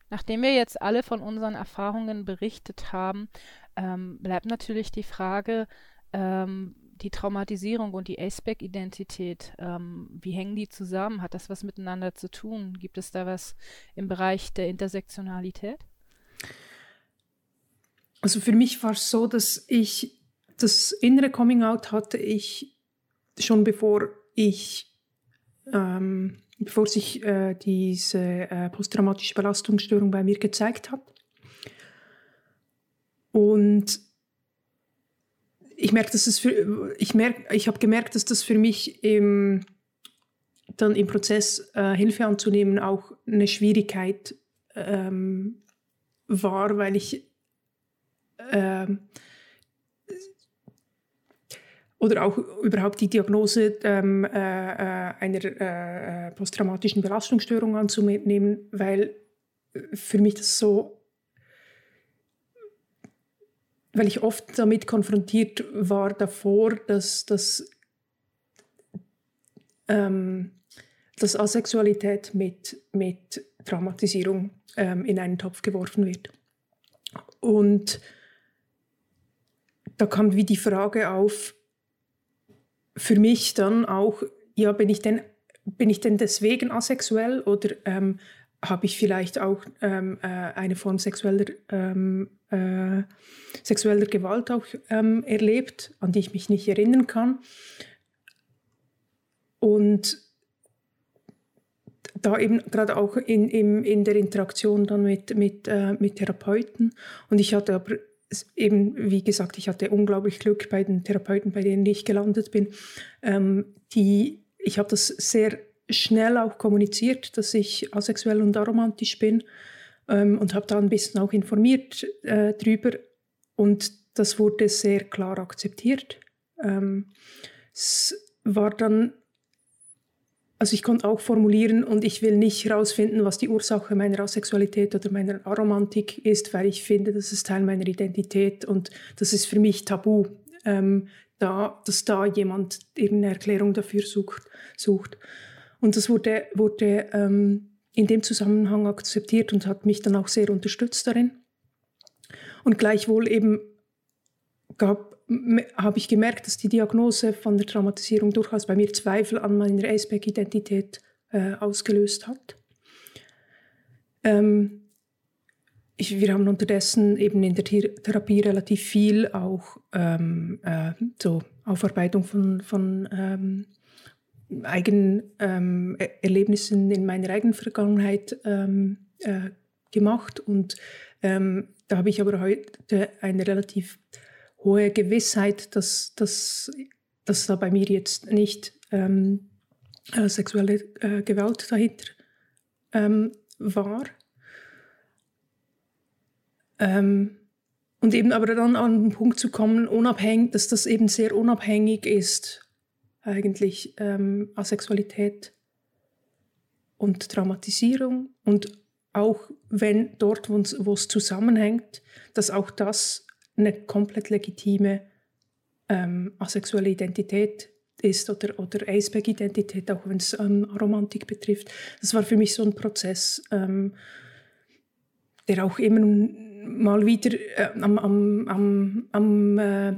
Nachdem wir jetzt alle von unseren Erfahrungen berichtet haben, ähm, bleibt natürlich die Frage, ähm, die Traumatisierung und die Aceback-Identität, ähm, wie hängen die zusammen? Hat das was miteinander zu tun? Gibt es da was im Bereich der Intersektionalität? Also für mich war es so, dass ich das innere Coming-out hatte ich schon bevor ich, ähm, bevor sich äh, diese äh, posttraumatische Belastungsstörung bei mir gezeigt hat. Und ich merke, dass es für, ich merke, ich habe gemerkt, dass das für mich im, dann im Prozess äh, Hilfe anzunehmen auch eine Schwierigkeit ähm, war, weil ich ähm, oder auch überhaupt die Diagnose ähm, äh, äh einer äh, äh, posttraumatischen Belastungsstörung anzunehmen, weil für mich das so, weil ich oft damit konfrontiert war davor, dass, dass, ähm, dass Asexualität mit, mit Traumatisierung ähm, in einen Topf geworfen wird. Und da kam wie die Frage auf, für mich dann auch, ja, bin ich denn, bin ich denn deswegen asexuell oder ähm, habe ich vielleicht auch ähm, äh, eine Form sexueller, ähm, äh, sexueller Gewalt auch ähm, erlebt, an die ich mich nicht erinnern kann. Und da eben gerade auch in, in, in der Interaktion dann mit, mit, äh, mit Therapeuten. Und ich hatte aber eben, wie gesagt, ich hatte unglaublich Glück bei den Therapeuten, bei denen ich gelandet bin. Ähm, die, ich habe das sehr schnell auch kommuniziert, dass ich asexuell und aromantisch bin ähm, und habe da ein bisschen auch informiert äh, drüber und das wurde sehr klar akzeptiert. Ähm, es war dann also ich konnte auch formulieren und ich will nicht herausfinden, was die Ursache meiner Asexualität oder meiner Aromantik ist, weil ich finde, das ist Teil meiner Identität und das ist für mich tabu, ähm, da, dass da jemand irgendeine Erklärung dafür sucht. sucht. Und das wurde, wurde ähm, in dem Zusammenhang akzeptiert und hat mich dann auch sehr unterstützt darin. Und gleichwohl eben habe ich gemerkt, dass die Diagnose von der Traumatisierung durchaus bei mir Zweifel an meiner Aceback-Identität äh, ausgelöst hat. Ähm, ich, wir haben unterdessen eben in der Therapie relativ viel auch ähm, äh, so Aufarbeitung von, von ähm, eigenen ähm, Erlebnissen in meiner eigenen Vergangenheit ähm, äh, gemacht und ähm, da habe ich aber heute eine relativ hohe Gewissheit, dass, dass, dass da bei mir jetzt nicht ähm, äh, sexuelle äh, Gewalt dahinter ähm, war. Ähm, und eben aber dann an den Punkt zu kommen, unabhängig, dass das eben sehr unabhängig ist, eigentlich ähm, Asexualität und Traumatisierung und auch wenn dort, wo es zusammenhängt, dass auch das eine komplett legitime ähm, asexuelle Identität ist oder, oder Aceback-Identität, auch wenn es ähm, Romantik betrifft. Das war für mich so ein Prozess, ähm, der auch immer mal wieder äh, am, am, am, am äh,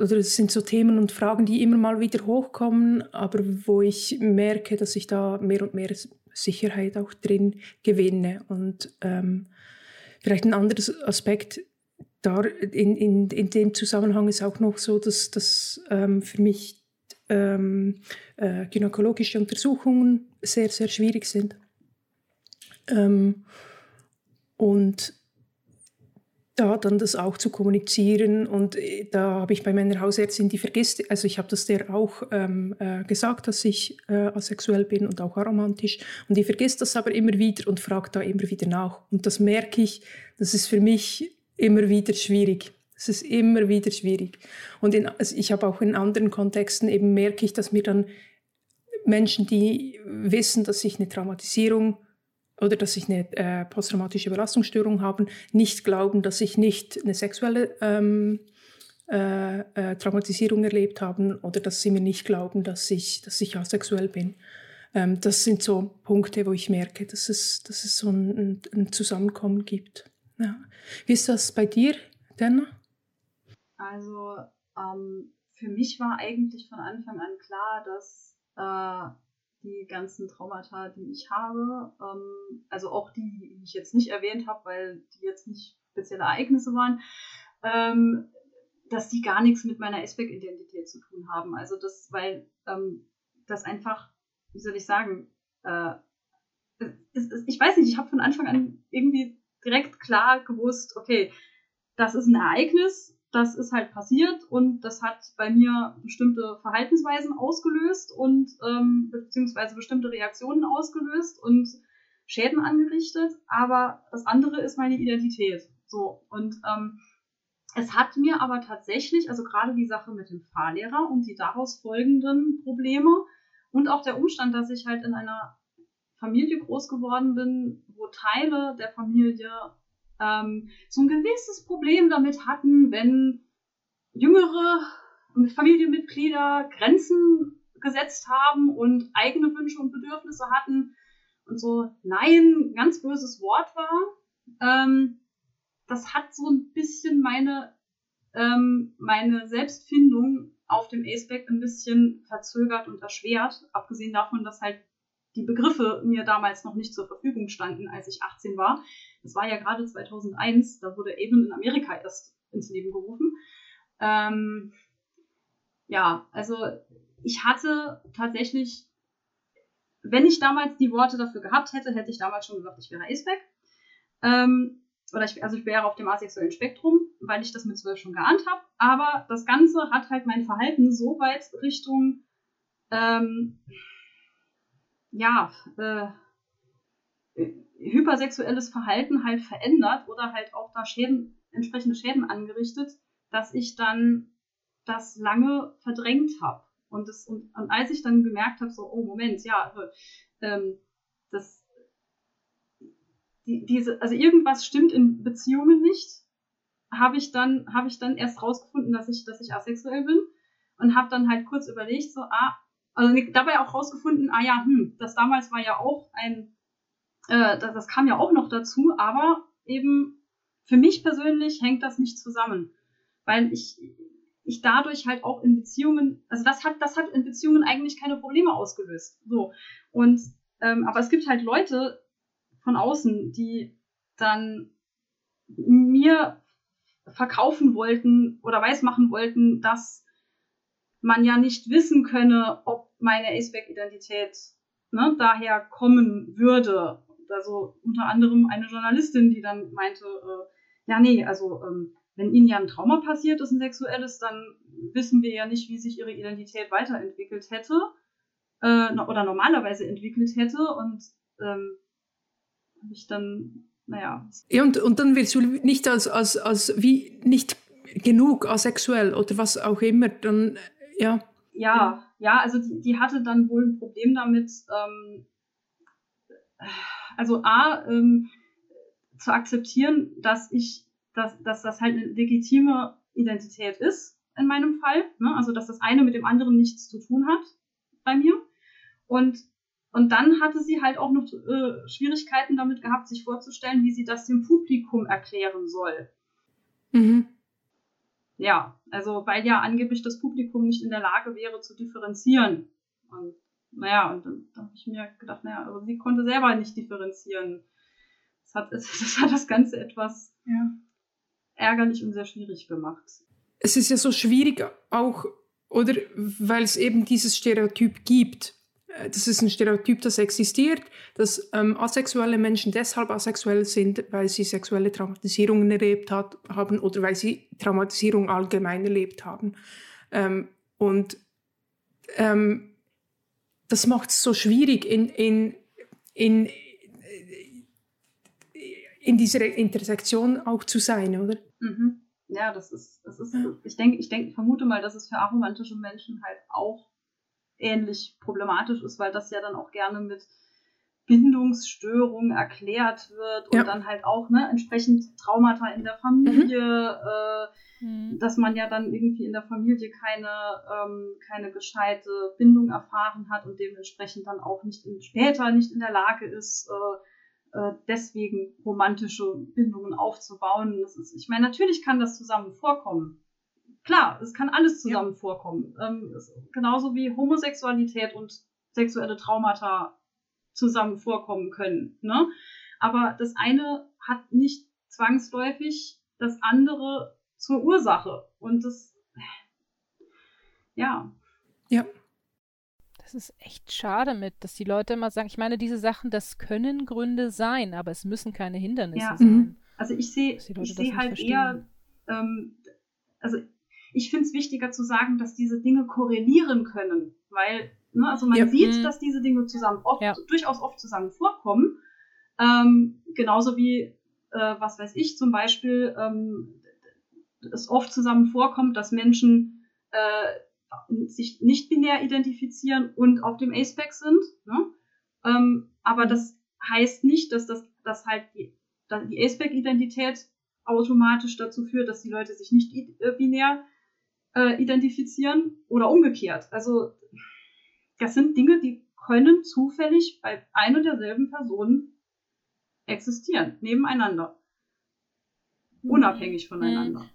oder es sind so Themen und Fragen, die immer mal wieder hochkommen, aber wo ich merke, dass ich da mehr und mehr Sicherheit auch drin gewinne. Und ähm, vielleicht ein anderes Aspekt da in, in, in dem Zusammenhang ist auch noch so, dass, dass ähm, für mich ähm, äh, gynäkologische Untersuchungen sehr, sehr schwierig sind. Ähm, und da dann das auch zu kommunizieren und äh, da habe ich bei meiner Hausärztin, die vergisst, also ich habe das der auch ähm, äh, gesagt, dass ich äh, asexuell bin und auch aromantisch und die vergisst das aber immer wieder und fragt da immer wieder nach und das merke ich, das ist für mich immer wieder schwierig. Es ist immer wieder schwierig. Und in, also ich habe auch in anderen Kontexten eben merke ich, dass mir dann Menschen, die wissen, dass ich eine Traumatisierung oder dass ich eine äh, posttraumatische Belastungsstörung habe, nicht glauben, dass ich nicht eine sexuelle ähm, äh, äh, Traumatisierung erlebt habe oder dass sie mir nicht glauben, dass ich, dass ich asexuell bin. Ähm, das sind so Punkte, wo ich merke, dass es, dass es so ein, ein Zusammenkommen gibt. Ja. Wie ist das bei dir, Dana? Also ähm, für mich war eigentlich von Anfang an klar, dass äh, die ganzen Traumata, die ich habe, ähm, also auch die, die ich jetzt nicht erwähnt habe, weil die jetzt nicht spezielle Ereignisse waren, ähm, dass die gar nichts mit meiner Aspect-Identität zu tun haben. Also das, weil ähm, das einfach, wie soll ich sagen, äh, es, es, ich weiß nicht, ich habe von Anfang an irgendwie direkt klar gewusst, okay, das ist ein Ereignis, das ist halt passiert und das hat bei mir bestimmte Verhaltensweisen ausgelöst und ähm, beziehungsweise bestimmte Reaktionen ausgelöst und Schäden angerichtet, aber das andere ist meine Identität. So und ähm, es hat mir aber tatsächlich, also gerade die Sache mit dem Fahrlehrer und die daraus folgenden Probleme und auch der Umstand, dass ich halt in einer Familie groß geworden bin, wo Teile der Familie ähm, so ein gewisses Problem damit hatten, wenn jüngere Familienmitglieder Grenzen gesetzt haben und eigene Wünsche und Bedürfnisse hatten und so Nein ein ganz böses Wort war. Ähm, das hat so ein bisschen meine, ähm, meine Selbstfindung auf dem A-Spec ein bisschen verzögert und erschwert, abgesehen davon, dass halt die Begriffe mir damals noch nicht zur Verfügung standen, als ich 18 war. Das war ja gerade 2001, da wurde Avon in Amerika erst ins Leben gerufen. Ähm, ja, also ich hatte tatsächlich, wenn ich damals die Worte dafür gehabt hätte, hätte ich damals schon gesagt, ich wäre Aceback. Ähm, oder ich, also ich wäre auf dem asexuellen Spektrum, weil ich das mit zwölf schon geahnt habe. Aber das Ganze hat halt mein Verhalten so weit Richtung ähm, ja, äh, hypersexuelles Verhalten halt verändert oder halt auch da Schäden, entsprechende Schäden angerichtet, dass ich dann das lange verdrängt habe. Und, und, und als ich dann gemerkt habe, so, oh Moment, ja, ähm, das, die, diese, also irgendwas stimmt in Beziehungen nicht, habe ich dann, habe ich dann erst rausgefunden, dass ich, dass ich asexuell bin und habe dann halt kurz überlegt, so, ah, also dabei auch rausgefunden, ah ja, hm, das damals war ja auch ein Äh, das, das kam ja auch noch dazu, aber eben für mich persönlich hängt das nicht zusammen, weil ich ich dadurch halt auch in Beziehungen, also das hat das hat in Beziehungen eigentlich keine Probleme ausgelöst. So und ähm, aber es gibt halt Leute von außen, die dann mir verkaufen wollten oder weismachen wollten, dass man ja nicht wissen könne, ob meine Aceback-Identität ne, daher kommen würde. Also unter anderem eine Journalistin, die dann meinte, äh, ja, nee, also ähm, wenn ihnen ja ein Trauma passiert ist, ein sexuelles, dann wissen wir ja nicht, wie sich ihre Identität weiterentwickelt hätte äh, oder normalerweise entwickelt hätte. Und ähm, habe ich dann, naja. Ja, und, und dann wirst du nicht als, als, als wie nicht genug asexuell oder was auch immer, dann ja. Ja, ja, also die, die hatte dann wohl ein Problem damit, ähm, also A, ähm, zu akzeptieren, dass ich, dass, dass das halt eine legitime Identität ist in meinem Fall. Ne? Also dass das eine mit dem anderen nichts zu tun hat bei mir. Und, und dann hatte sie halt auch noch äh, Schwierigkeiten damit gehabt, sich vorzustellen, wie sie das dem Publikum erklären soll. Mhm ja, also weil ja angeblich das Publikum nicht in der Lage wäre zu differenzieren. Und naja, und dann, dann habe ich mir gedacht, naja, aber sie konnte selber nicht differenzieren. Das hat das, hat das Ganze etwas ja. ärgerlich und sehr schwierig gemacht. Es ist ja so schwierig auch, oder weil es eben dieses Stereotyp gibt. Äh, das ist ein Stereotyp, das existiert, dass ähm, asexuelle Menschen deshalb asexuell sind, weil sie sexuelle Traumatisierungen erlebt hat, haben oder weil sie Traumatisierung allgemein erlebt haben. Ähm, und ähm, das macht es so schwierig, in, in, in, in dieser Intersektion auch zu sein, oder? Mhm. Ja, das ist, das ist, ja. ich denke, ich denke, vermute mal, dass es für aromantische Menschen halt auch ähnlich problematisch ist, weil das ja dann auch gerne mit Bindungsstörung erklärt wird und ja. dann halt auch ne, entsprechend Traumata in der Familie, mhm. Äh, mhm. dass man ja dann irgendwie in der Familie keine, ähm, keine gescheite Bindung erfahren hat und dementsprechend dann auch nicht in, später nicht in der Lage ist, äh, äh, deswegen romantische Bindungen aufzubauen. Das ist, ich meine, natürlich kann das zusammen vorkommen klar, es kann alles zusammen ja. vorkommen. Ähm, genauso wie Homosexualität und sexuelle Traumata zusammen vorkommen können. Ne? Aber das eine hat nicht zwangsläufig das andere zur Ursache. Und das, ja. Ja. Das ist echt schade mit, dass die Leute immer sagen, ich meine, diese Sachen, das können Gründe sein, aber es müssen keine Hindernisse ja. sein. Also ich sehe ich sehe halt verstehen. eher, ähm, also ich finde es wichtiger zu sagen, dass diese Dinge korrelieren können, weil, ne, also man ja. sieht, mhm. dass diese Dinge zusammen oft, ja. durchaus oft zusammen vorkommen. Ähm, genauso wie, äh, was weiß ich, zum Beispiel, ähm, es oft zusammen vorkommt, dass Menschen äh, sich nicht binär identifizieren und auf dem A-Spec sind. Ne? Ähm, aber das heißt nicht, dass das dass halt die, die A-Spec-Identität automatisch dazu führt, dass die Leute sich nicht äh, binär äh, identifizieren oder umgekehrt. Also das sind Dinge, die können zufällig bei ein und derselben Person existieren, nebeneinander, unabhängig voneinander.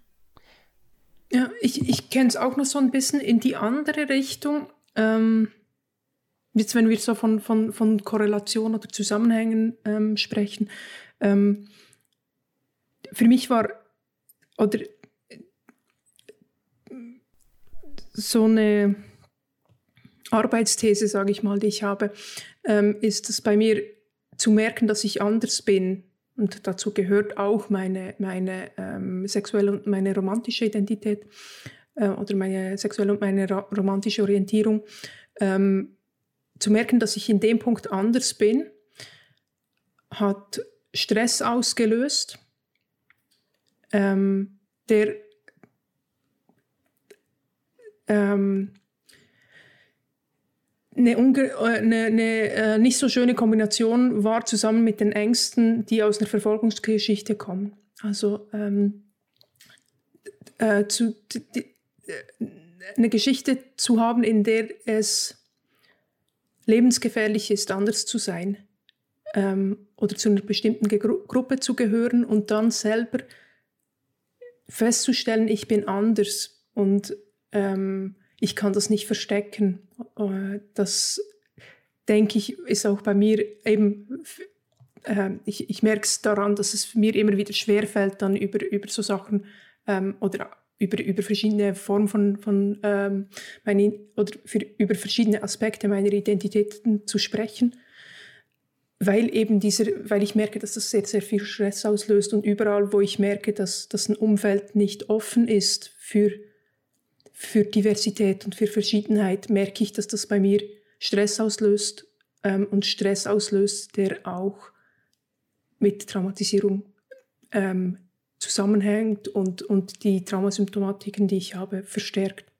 Ja, ich, ich kenne es auch noch so ein bisschen in die andere Richtung. Ähm, jetzt, wenn wir so von, von, von Korrelation oder Zusammenhängen ähm, sprechen. Ähm, für mich war, oder so eine Arbeitsthese, sage ich mal, die ich habe, ähm, ist es bei mir zu merken, dass ich anders bin. Und dazu gehört auch meine, meine ähm, sexuelle und meine romantische Identität äh, oder meine sexuelle und meine romantische Orientierung. Ähm, zu merken, dass ich in dem Punkt anders bin, hat Stress ausgelöst, ähm, der ähm, eine, äh, eine, eine äh, nicht so schöne Kombination war zusammen mit den Ängsten, die aus einer Verfolgungsgeschichte kommen. Also ähm, äh, zu, die, äh, eine Geschichte zu haben, in der es lebensgefährlich ist, anders zu sein. ähm, oder zu einer bestimmten Gru Gruppe zu gehören und dann selber festzustellen, ich bin anders und ähm, ich kann das nicht verstecken. Äh, das denke ich, ist auch bei mir eben, äh, ich, ich merke es daran, dass es mir immer wieder schwerfällt, dann über, über so Sachen ähm, oder über, über verschiedene Formen von, von ähm, meine, oder für, über verschiedene Aspekte meiner Identitäten zu sprechen, weil eben dieser, weil ich merke, dass das sehr, sehr viel Stress auslöst und überall, wo ich merke, dass, dass ein Umfeld nicht offen ist für, für Diversität und für Verschiedenheit, merke ich, dass das bei mir Stress auslöst ähm, und Stress auslöst, der auch mit Traumatisierung ähm, zusammenhängt und, und die Traumasymptomatiken, die ich habe, verstärkt.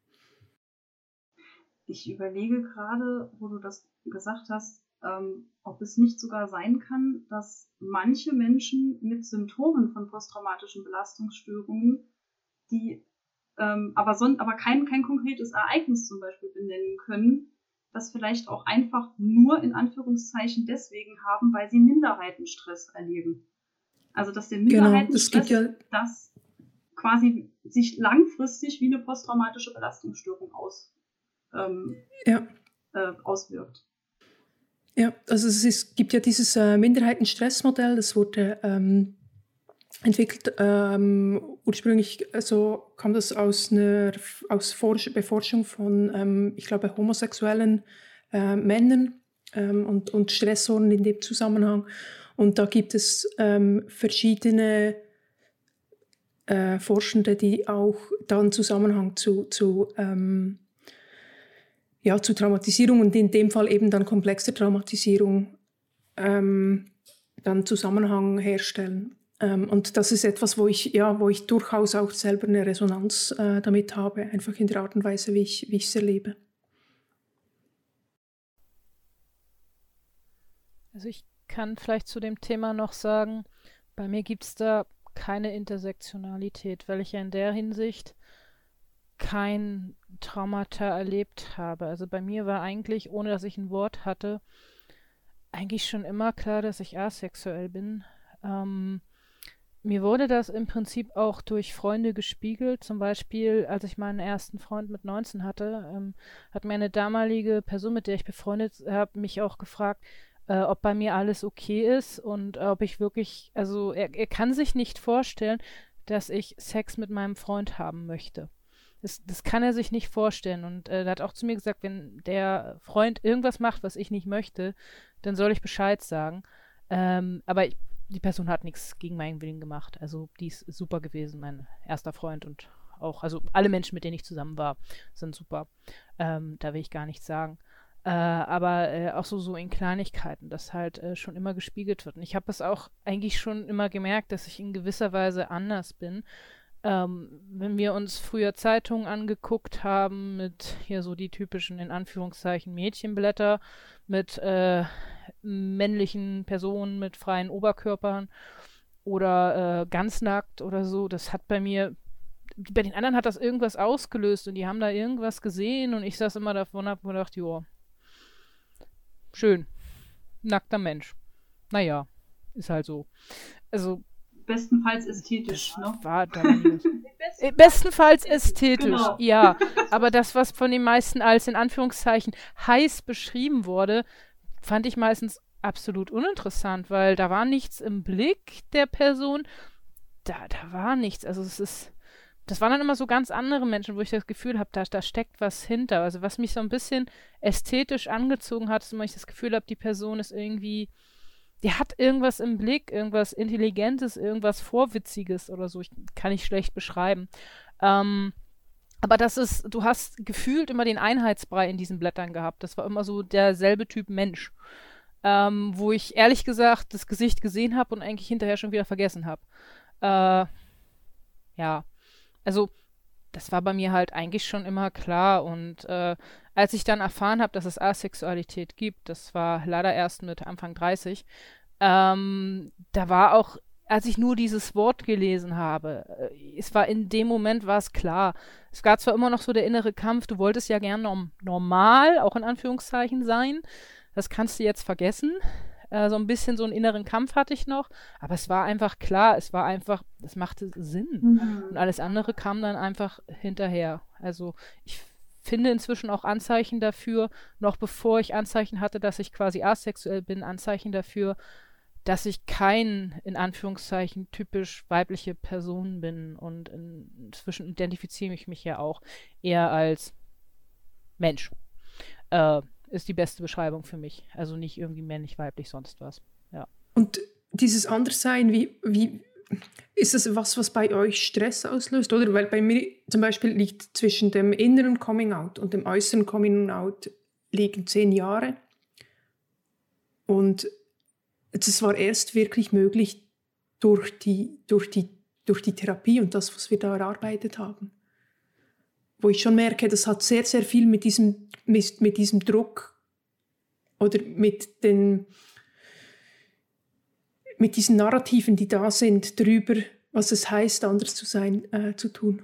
Ich überlege gerade, wo du das gesagt hast, ähm, ob es nicht sogar sein kann, dass manche Menschen mit Symptomen von posttraumatischen Belastungsstörungen, die ähm, aber, son aber kein, kein konkretes Ereignis zum Beispiel benennen können, das vielleicht auch einfach nur in Anführungszeichen deswegen haben, weil sie Minderheitenstress erleben. Also dass der Minderheitenstress genau, das, ja quasi sich langfristig wie eine posttraumatische Belastungsstörung aus, ähm, ja. äh, auswirkt. Ja, also es ist, gibt ja dieses äh, Minderheitenstressmodell, das wurde ähm, entwickelt. Ähm, ursprünglich also kam das aus einer aus Forsch Beforschung von, ähm, ich glaube, homosexuellen äh, Männern ähm, und, und Stressoren in dem Zusammenhang. Und da gibt es ähm, verschiedene äh, Forschende, die auch da einen Zusammenhang zu, zu, ähm, ja, zu Traumatisierung und in dem Fall eben dann komplexe Traumatisierung ähm, dann Zusammenhang herstellen. Ähm, und das ist etwas, wo ich, ja, wo ich durchaus auch selber eine Resonanz äh, damit habe, einfach in der Art und Weise, wie ich, wie es erlebe. Also ich kann vielleicht zu dem Thema noch sagen, bei mir gibt es da keine Intersektionalität, weil ich ja in der Hinsicht kein Traumata erlebt habe. Also bei mir war eigentlich, ohne dass ich ein Wort hatte, eigentlich schon immer klar, dass ich asexuell bin. Ähm, mir wurde das im Prinzip auch durch Freunde gespiegelt. Zum Beispiel, als ich meinen ersten Freund mit 19 hatte, ähm, hat mir eine damalige Person, mit der ich befreundet habe, mich auch gefragt, äh, ob bei mir alles okay ist und äh, ob ich wirklich, also er, er kann sich nicht vorstellen, dass ich Sex mit meinem Freund haben möchte. Das, das kann er sich nicht vorstellen. Und äh, er hat auch zu mir gesagt, wenn der Freund irgendwas macht, was ich nicht möchte, dann soll ich Bescheid sagen. Ähm, aber ich, die Person hat nichts gegen meinen Willen gemacht. Also die ist super gewesen, mein erster Freund und auch, also alle Menschen, mit denen ich zusammen war, sind super. Ähm, da will ich gar nichts sagen. Äh, aber äh, auch so, so in Kleinigkeiten, das halt äh, schon immer gespiegelt wird. Und ich habe es auch eigentlich schon immer gemerkt, dass ich in gewisser Weise anders bin. Ähm, wenn wir uns früher Zeitungen angeguckt haben mit hier so die typischen, in Anführungszeichen, Mädchenblätter mit äh, männlichen Personen mit freien Oberkörpern oder äh, ganz nackt oder so, das hat bei mir bei den anderen hat das irgendwas ausgelöst und die haben da irgendwas gesehen und ich saß immer davon und hab mir gedacht, joa, Schön. Nackter Mensch. Naja, ist halt so. Also. Bestenfalls ästhetisch, ne? War äh, Bestenfalls ästhetisch, genau. ja. Aber das, was von den meisten als in Anführungszeichen heiß beschrieben wurde, fand ich meistens absolut uninteressant, weil da war nichts im Blick der Person. Da, da war nichts. Also es ist das waren dann immer so ganz andere Menschen, wo ich das Gefühl habe, da, da steckt was hinter. Also was mich so ein bisschen ästhetisch angezogen hat, ist immer, ich das Gefühl habe, die Person ist irgendwie, die hat irgendwas im Blick, irgendwas Intelligentes, irgendwas Vorwitziges oder so. Ich kann ich schlecht beschreiben. Ähm, aber das ist, du hast gefühlt immer den Einheitsbrei in diesen Blättern gehabt. Das war immer so derselbe Typ Mensch. Ähm, wo ich ehrlich gesagt das Gesicht gesehen habe und eigentlich hinterher schon wieder vergessen habe. Äh, ja. Also, das war bei mir halt eigentlich schon immer klar. Und äh, als ich dann erfahren habe, dass es Asexualität gibt, das war leider erst mit Anfang 30, ähm, da war auch, als ich nur dieses Wort gelesen habe, äh, es war in dem Moment war es klar. Es gab zwar immer noch so der innere Kampf, du wolltest ja gern norm normal, auch in Anführungszeichen sein. Das kannst du jetzt vergessen. Äh, so ein bisschen so einen inneren Kampf hatte ich noch. Aber es war einfach klar, es war einfach, es machte Sinn. Mhm. Und alles andere kam dann einfach hinterher. Also ich finde inzwischen auch Anzeichen dafür, noch bevor ich Anzeichen hatte, dass ich quasi asexuell bin, Anzeichen dafür, dass ich kein, in Anführungszeichen, typisch weibliche Person bin. Und inzwischen identifiziere ich mich ja auch eher als Mensch. Äh, ist die beste Beschreibung für mich. Also nicht irgendwie männlich, weiblich, sonst was. Ja. Und dieses Anderssein, wie, wie ist das was, was bei euch Stress auslöst? Oder weil bei mir zum Beispiel liegt zwischen dem inneren Coming Out und dem äußeren Coming Out liegen zehn Jahre. Und das war erst wirklich möglich durch die, durch die, durch die Therapie und das, was wir da erarbeitet haben. Wo ich schon merke, das hat sehr, sehr viel mit diesem, mit, mit diesem Druck oder mit den, mit diesen Narrativen, die da sind, darüber, was es heißt, anders zu sein, äh, zu tun.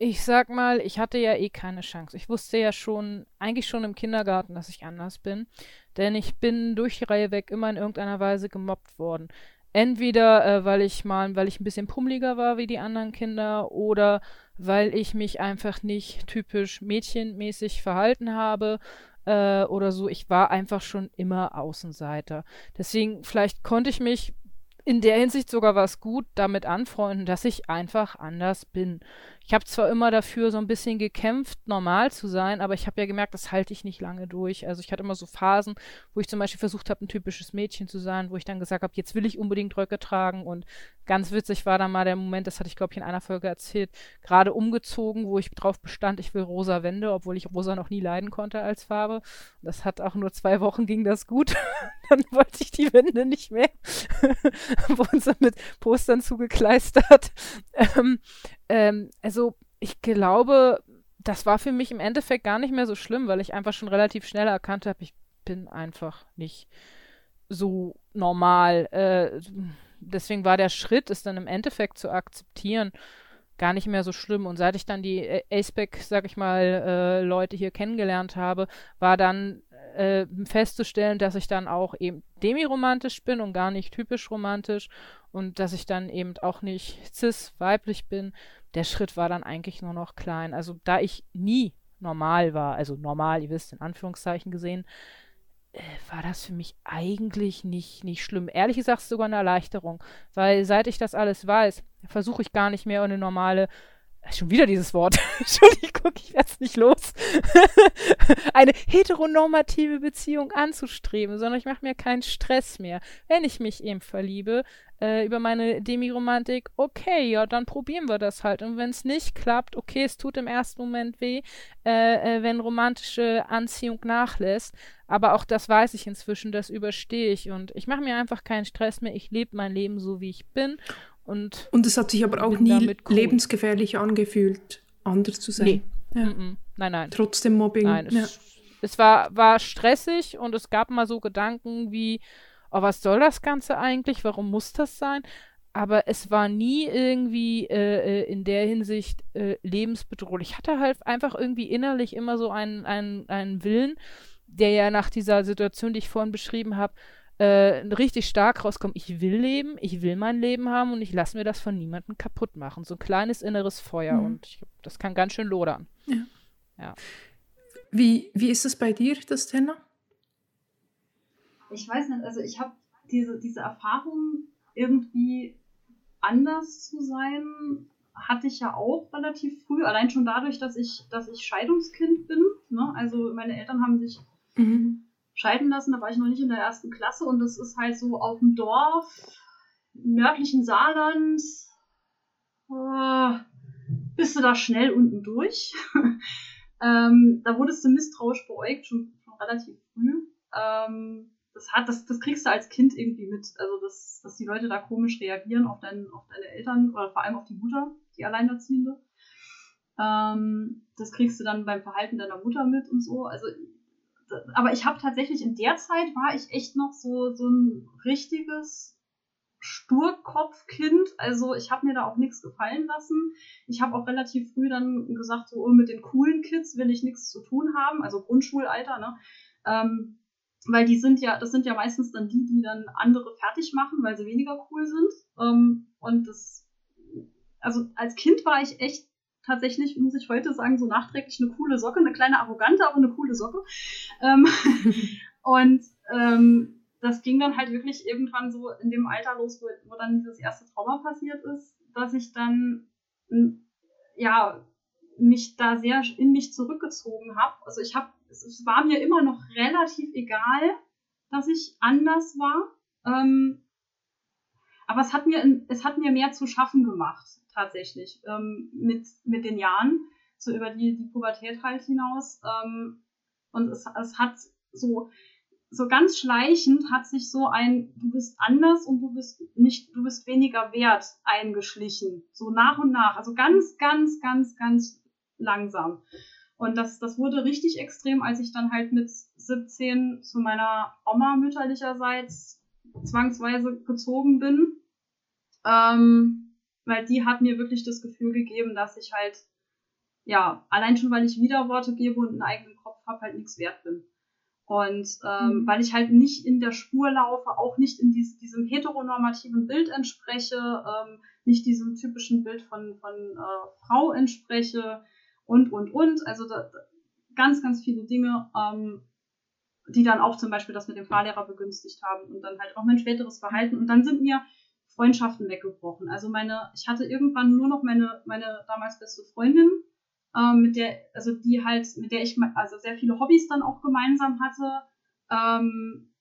Ich sag mal, ich hatte ja eh keine Chance. Ich wusste ja schon, eigentlich schon im Kindergarten, dass ich anders bin. Denn ich bin durch die Reihe weg immer in irgendeiner Weise gemobbt worden. Entweder äh, weil ich mal, weil ich ein bisschen pummeliger war wie die anderen Kinder oder weil ich mich einfach nicht typisch mädchenmäßig verhalten habe äh, oder so. Ich war einfach schon immer Außenseiter. Deswegen, vielleicht konnte ich mich in der Hinsicht sogar was gut damit anfreunden, dass ich einfach anders bin. Ich habe zwar immer dafür so ein bisschen gekämpft, normal zu sein, aber ich habe ja gemerkt, das halte ich nicht lange durch. Also ich hatte immer so Phasen, wo ich zum Beispiel versucht habe, ein typisches Mädchen zu sein, wo ich dann gesagt habe, jetzt will ich unbedingt Röcke tragen. Und ganz witzig war dann mal der Moment, das hatte ich, glaube ich, in einer Folge erzählt, gerade umgezogen, wo ich drauf bestand, ich will rosa Wände, obwohl ich rosa noch nie leiden konnte als Farbe. Das hat auch nur zwei Wochen ging das gut. dann wollte ich die Wände nicht mehr. Wurden sie mit Postern zugekleistert. Ähm, ähm, also ich glaube, das war für mich im Endeffekt gar nicht mehr so schlimm, weil ich einfach schon relativ schnell erkannt habe, ich bin einfach nicht so normal. Äh, deswegen war der Schritt, es dann im Endeffekt zu akzeptieren, gar nicht mehr so schlimm. Und seit ich dann die Aceback, sag ich mal, äh, Leute hier kennengelernt habe, war dann äh, festzustellen, dass ich dann auch eben demiromantisch bin und gar nicht typisch romantisch und dass ich dann eben auch nicht cis weiblich bin, der Schritt war dann eigentlich nur noch klein. Also da ich nie normal war, also normal, ihr wisst, in Anführungszeichen gesehen, äh, war das für mich eigentlich nicht, nicht schlimm. Ehrlich gesagt sogar eine Erleichterung, weil seit ich das alles weiß, versuche ich gar nicht mehr eine normale Schon wieder dieses Wort. Entschuldigung, ich werde es nicht los. eine heteronormative Beziehung anzustreben, sondern ich mache mir keinen Stress mehr. Wenn ich mich eben verliebe, äh, über meine Demiromantik, okay, ja, dann probieren wir das halt. Und wenn es nicht klappt, okay, es tut im ersten Moment weh, äh, äh, wenn romantische Anziehung nachlässt. Aber auch das weiß ich inzwischen, das überstehe ich. Und ich mache mir einfach keinen Stress mehr. Ich lebe mein Leben so, wie ich bin. Und, und es hat sich aber auch nie cool. lebensgefährlich angefühlt, anders zu sein. Nee. Ja. Nein, nein. Trotzdem Mobbing. Nein, es, ja. es, war, war stressig und es gab mal so Gedanken wie, oh, was soll das Ganze eigentlich? Warum muss das sein? Aber es war nie irgendwie äh, äh, in der Hinsicht äh, lebensbedrohlich. Ich hatte halt einfach irgendwie innerlich immer so einen, einen, einen Willen, der ja nach dieser Situation, die ich vorhin beschrieben habe, äh, richtig stark rauskommen, ich will leben, ich will mein Leben haben und ich lasse mir das von niemandem kaputt machen. So ein kleines inneres Feuer mhm. und ich, das kann ganz schön lodern. Ja. ja. Wie, wie ist es bei dir, das Thema? Ich weiß nicht, also ich habe diese, diese Erfahrung, irgendwie anders zu sein, hatte ich ja auch relativ früh, allein schon dadurch, dass ich, dass ich Scheidungskind bin. Ne? Also meine Eltern haben sich mhm scheiden lassen. Da war ich noch nicht in der ersten Klasse und das ist halt so auf dem Dorf, nördlichen Saarland. Oh, bist du da schnell unten durch. ähm, da wurdest du misstrauisch beäugt, schon, schon relativ früh. Ähm, das, hat, das, das kriegst du als Kind irgendwie mit. Also, dass, dass die Leute da komisch reagieren auf, dein, auf deine Eltern oder vor allem auf die Mutter, die Alleinerziehende. Ähm, das kriegst du dann beim Verhalten deiner Mutter mit und so. Also, aber ich habe tatsächlich in der Zeit war ich echt noch so, so ein richtiges Sturkopfkind. Also ich habe mir da auch nichts gefallen lassen. Ich habe auch relativ früh dann gesagt, so oh, mit den coolen Kids will ich nichts zu tun haben. Also Grundschulalter, ne? Ähm, weil die sind ja, das sind ja meistens dann die, die dann andere fertig machen, weil sie weniger cool sind. Ähm, und das, also als Kind war ich echt tatsächlich, muss ich heute sagen, so nachträglich eine coole Socke, eine kleine arrogante, aber eine coole Socke. Ähm, und ähm, das ging dann halt wirklich irgendwann so in dem Alter los, wo, wo dann dieses erste Trauma passiert ist, dass ich dann ja mich da sehr in mich zurückgezogen habe. Also ich habe, es, war mir immer noch relativ egal, dass ich anders war. Ähm, aber es hat mir, es hat mir mehr zu schaffen gemacht, tatsächlich, ähm, mit, mit den Jahren, so über die, die Pubertät halt hinaus. Ähm, und es, es hat so, so ganz schleichend hat sich so ein, du bist anders und du bist nicht, du bist weniger wert eingeschlichen. So nach und nach. Also ganz, ganz, ganz, ganz langsam. Und das, das wurde richtig extrem, als ich dann halt mit 17 zu meiner Oma mütterlicherseits zwangsweise gezogen bin. Ähm, weil die hat mir wirklich das Gefühl gegeben, dass ich halt, ja, allein schon, weil ich Widerworte gebe und einen eigenen Kopf habe, halt nichts wert bin. Und ähm, mhm. weil ich halt nicht in der Spur laufe, auch nicht in dies, diesem heteronormativen Bild entspreche, ähm, nicht diesem typischen Bild von, von äh, Frau entspreche, und, und, und. Also da, ganz, ganz viele Dinge, ähm, die dann auch zum Beispiel das mit dem Fahrlehrer begünstigt haben und dann halt auch mein späteres Verhalten. Und dann sind mir Freundschaften weggebrochen. Also meine, ich hatte irgendwann nur noch meine, meine damals beste Freundin, ähm, mit der, also die halt, mit der ich also sehr viele Hobbys dann auch gemeinsam hatte. Ähm,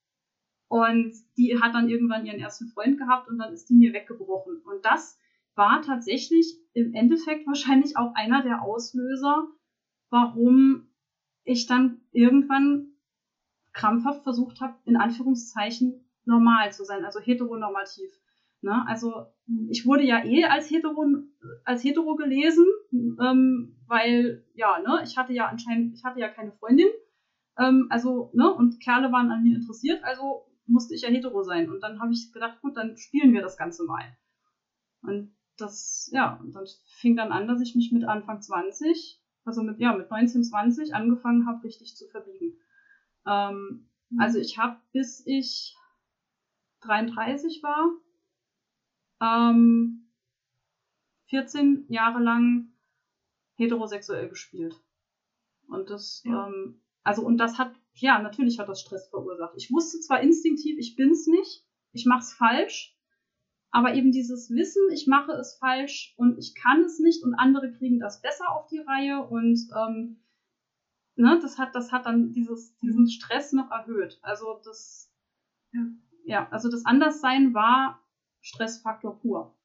und die hat dann irgendwann ihren ersten Freund gehabt und dann ist die mir weggebrochen. Und das war tatsächlich im Endeffekt wahrscheinlich auch einer der Auslöser, warum ich dann irgendwann krampfhaft versucht habe, in Anführungszeichen normal zu sein, also heteronormativ. Ne? Also ich wurde ja eh als hetero, als hetero gelesen, ähm, weil ja, ne, ich hatte ja anscheinend, ich hatte ja keine Freundin, ähm, also ne, und Kerle waren an mir interessiert, also musste ich ja hetero sein. Und dann habe ich gedacht, gut, dann spielen wir das Ganze mal. Und das, ja, und dann fing dann an, dass ich mich mit Anfang 20, also mit, ja, mit 19, 20 angefangen habe, richtig zu verbiegen. Ähm, mhm. Also ich habe, bis ich 33 war, ähm, 14 Jahre lang heterosexuell gespielt. Und das, ja. ähm, also, und das hat, ja, natürlich hat das Stress verursacht. Ich wusste zwar instinktiv, ich bin's nicht, ich mach's falsch, aber eben dieses Wissen, ich mache es falsch und ich kann es nicht und andere kriegen das besser auf die Reihe und ähm, ne, das hat, das hat dann dieses, diesen Stress noch erhöht. Also das, ja, ja also das Anderssein war Stressfaktor pur.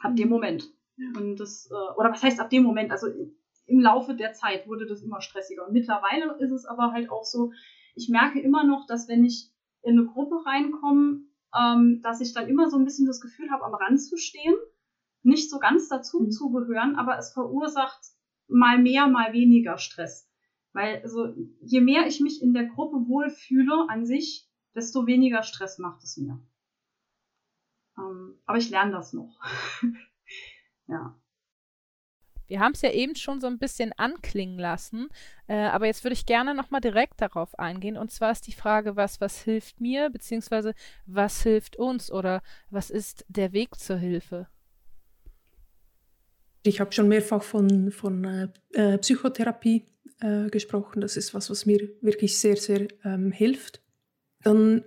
Ab dem Moment. Ja. Und das, äh, oder was heißt ab dem Moment? Also im Laufe der Zeit wurde das immer stressiger. Und mittlerweile ist es aber halt auch so, ich merke immer noch, dass wenn ich in eine Gruppe reinkomme, ähm, dass ich dann immer so ein bisschen das Gefühl habe, am Rand zu stehen, nicht so ganz dazu mhm. zu gehören, aber es verursacht mal mehr, mal weniger Stress. Weil also, je mehr ich mich in der Gruppe wohlfühle an sich, desto weniger Stress macht es mir. Aber ich lerne das noch. ja. Wir haben es ja eben schon so ein bisschen anklingen lassen, äh, aber jetzt würde ich gerne nochmal direkt darauf eingehen. Und zwar ist die Frage, was, was hilft mir, beziehungsweise was hilft uns oder was ist der Weg zur Hilfe? Ich habe schon mehrfach von, von äh, äh Psychotherapie äh, gesprochen. Das ist was, was mir wirklich sehr, sehr ähm, hilft. Dann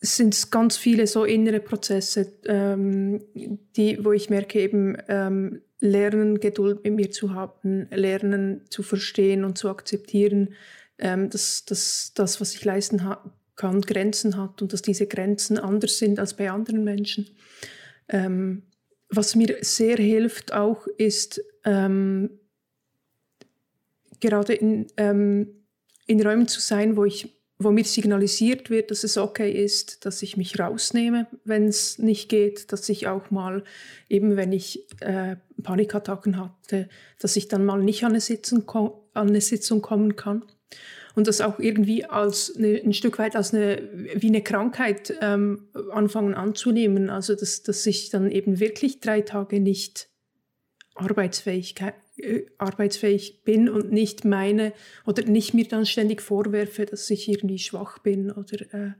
sind es ganz viele so innere Prozesse, ähm, die, wo ich merke eben, ähm, lernen, Geduld mit mir zu haben, lernen zu verstehen und zu akzeptieren, ähm, dass, dass das, was ich leisten kann, Grenzen hat und dass diese Grenzen anders sind als bei anderen Menschen. Ähm, was mir sehr hilft auch ist, ähm, gerade in, ähm, in Räumen zu sein, wo ich wo mir signalisiert wird, dass es okay ist, dass ich mich rausnehme, wenn es nicht geht, dass ich auch mal, eben wenn ich äh, Panikattacken hatte, dass ich dann mal nicht an eine Sitzung, an eine Sitzung kommen kann. Und das auch irgendwie als eine, ein Stück weit als eine, wie eine Krankheit ähm, anfangen anzunehmen. Also dass, dass ich dann eben wirklich drei Tage nicht Äh, arbeitsfähig bin und nicht meine oder nicht mir dann ständig vorwerfe, dass ich irgendwie schwach bin oder äh,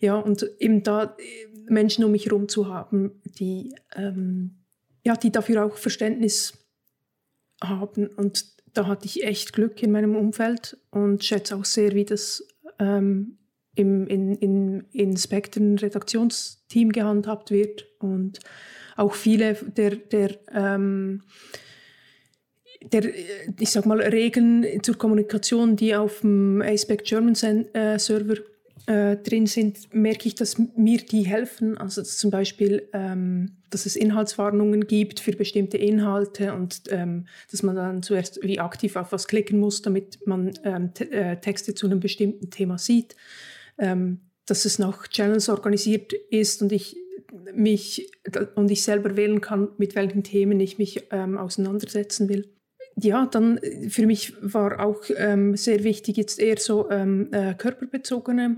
ja und eben da äh, Menschen um mich herum zu haben, die ähm, ja die dafür auch Verständnis haben. Und da hatte ich echt Glück in meinem Umfeld und schätze auch sehr, wie das ähm, im in, in, in Spektren Redaktionsteam gehandhabt wird. Und auch viele der, der ähm, der, ich sag mal, Regeln zur Kommunikation, die auf dem Aspect German äh, Server äh, drin sind, merke ich, dass mir die helfen. Also zum Beispiel, ähm, dass es Inhaltswarnungen gibt für bestimmte Inhalte und ähm, dass man dann zuerst wie aktiv auf was klicken muss, damit man ähm, äh, Texte zu einem bestimmten Thema sieht. Ähm, dass es nach Channels organisiert ist und ich mich und ich selber wählen kann, mit welchen Themen ich mich ähm, auseinandersetzen will ja, dann äh, für mich war auch ähm, sehr wichtig jetzt eher so ähm, äh, körperbezogene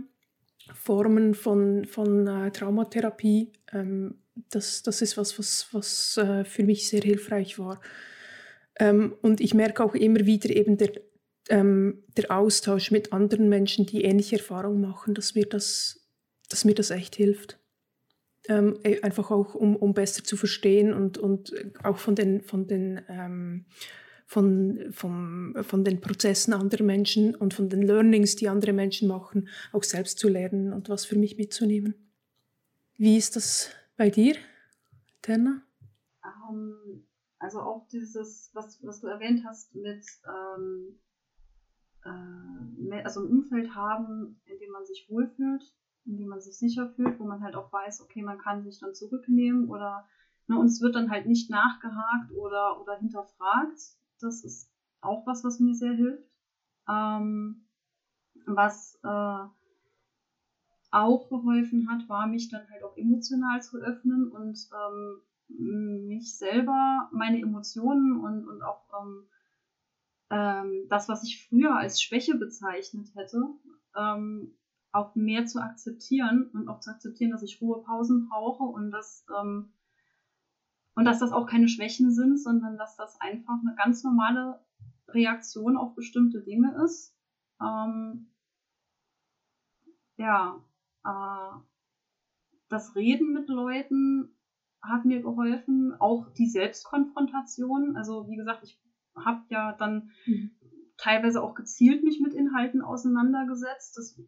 Formen von, von äh, Traumatherapie. Ähm, das, das ist was, was, was äh, für mich sehr hilfreich war. Ähm, und ich merke auch immer wieder eben der, ähm, der Austausch mit anderen Menschen, die ähnliche Erfahrungen machen, dass mir das, dass mir das echt hilft. Ähm, e, einfach auch, um, um besser zu verstehen und, und auch von den, von den ähm, von, vom, von den Prozessen anderer Menschen und von den Learnings, die andere Menschen machen, auch selbst zu lernen und was für mich mitzunehmen. Wie ist das bei dir, Terna? Um, ähm, also auch dieses, was, was du erwähnt hast mit ähm, äh, also ein Umfeld haben, in dem man sich wohlfühlt, in dem man sich sicher fühlt, wo man halt auch weiß, okay, man kann sich dann zurücknehmen oder ne, und es wird dann halt nicht nachgehakt oder, oder hinterfragt, das ist auch was, was mir sehr hilft. Ähm, was äh, auch geholfen hat, war mich dann halt auch emotional zu öffnen und ähm, mich selber, meine Emotionen und, und auch ähm, ähm, das, was ich früher als Schwäche bezeichnet hätte, ähm, auch mehr zu akzeptieren und auch zu akzeptieren, dass ich Ruhepausen brauche und dass ähm, und dass das auch keine Schwächen sind, sondern dass das einfach eine ganz normale Reaktion auf bestimmte Dinge ist. Ähm, ja, äh, das Reden mit Leuten hat mir geholfen, auch die Selbstkonfrontation. Also wie gesagt, ich habe ja dann mhm. teilweise auch gezielt mich mit Inhalten auseinandergesetzt. Das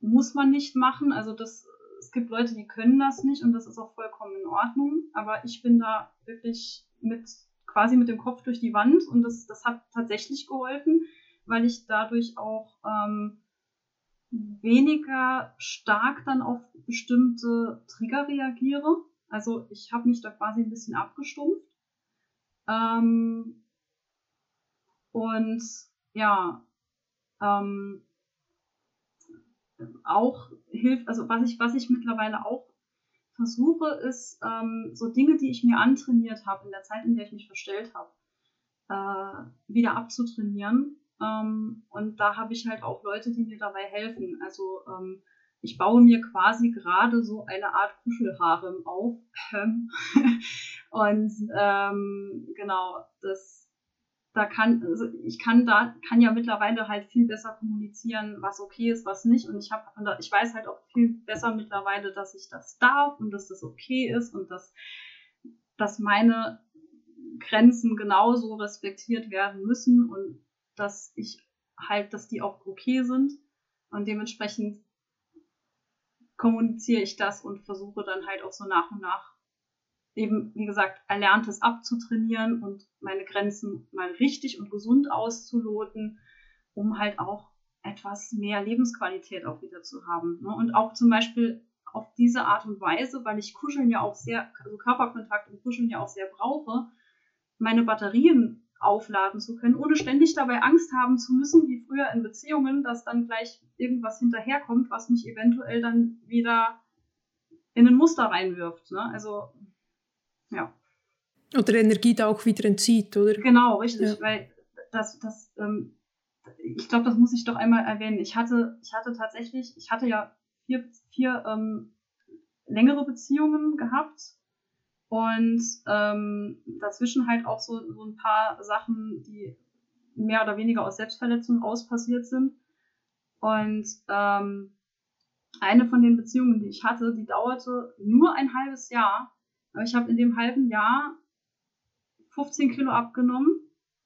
muss man nicht machen. Also das es gibt Leute, die können das nicht und das ist auch vollkommen in Ordnung. Aber ich bin da wirklich mit quasi mit dem Kopf durch die Wand und das, das hat tatsächlich geholfen, weil ich dadurch auch ähm, weniger stark dann auf bestimmte Trigger reagiere. Also ich habe mich da quasi ein bisschen abgestumpft. Ähm, und ja, ähm, auch hilft, also was ich, was ich mittlerweile auch versuche, ist ähm, so Dinge, die ich mir antrainiert habe in der Zeit, in der ich mich verstellt habe, äh, wieder abzutrainieren. Ähm, und da habe ich halt auch Leute, die mir dabei helfen. Also ähm, ich baue mir quasi gerade so eine Art Kuschelharem auf. und ähm, genau, das da kann, also ich kann da, kann ja mittlerweile halt viel besser kommunizieren, was okay ist, was nicht. Und ich habe, ich weiß halt auch viel besser mittlerweile, dass ich das darf und dass das okay ist und dass, dass meine Grenzen genauso respektiert werden müssen und dass ich halt, dass die auch okay sind. Und dementsprechend kommuniziere ich das und versuche dann halt auch so nach und nach eben, wie gesagt, Erlerntes abzutrainieren und meine Grenzen mal richtig und gesund auszuloten, um halt auch etwas mehr Lebensqualität auch wieder zu haben. Ne? Und auch zum Beispiel auf diese Art und Weise, weil ich Kuscheln ja auch sehr, also Körperkontakt und Kuscheln ja auch sehr brauche, meine Batterien aufladen zu können, ohne ständig dabei Angst haben zu müssen, wie früher in Beziehungen, dass dann gleich irgendwas hinterherkommt, was mich eventuell dann wieder in ein Muster reinwirft. Ne? Also ja. Oder Energie da auch wieder entzieht, oder? Genau, richtig, ja. weil das, das, ähm, ich glaube, das muss ich doch einmal erwähnen. Ich hatte, ich hatte tatsächlich, ich hatte ja vier, vier ähm, längere Beziehungen gehabt Und ähm, dazwischen halt auch so, so ein paar Sachen, die mehr oder weniger aus Selbstverletzung raus passiert sind. Und ähm, eine von den Beziehungen, die ich hatte, die dauerte nur ein halbes Jahr. Aber ich habe in dem halben Jahr 15 Kilo abgenommen,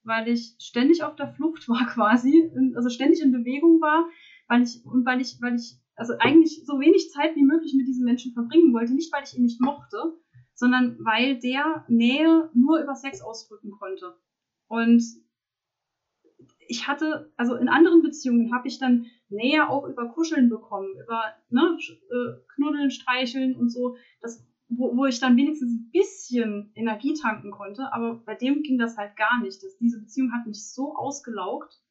weil ich ständig auf der Flucht war quasi, also ständig in Bewegung war, weil ich und weil ich, weil ich also eigentlich so wenig Zeit wie möglich mit diesem Menschen verbringen wollte, nicht weil ich ihn nicht mochte, sondern weil der Nähe nur über Sex ausdrücken konnte. Und ich hatte, also in anderen Beziehungen habe ich dann Nähe auch über Kuscheln bekommen, über ne, äh, Knuddeln, Streicheln und so, das, wo, wo ich dann wenigstens ein bisschen Energie tanken konnte, aber bei dem ging das halt gar nicht. Das, diese Beziehung hat mich so ausgelaugt,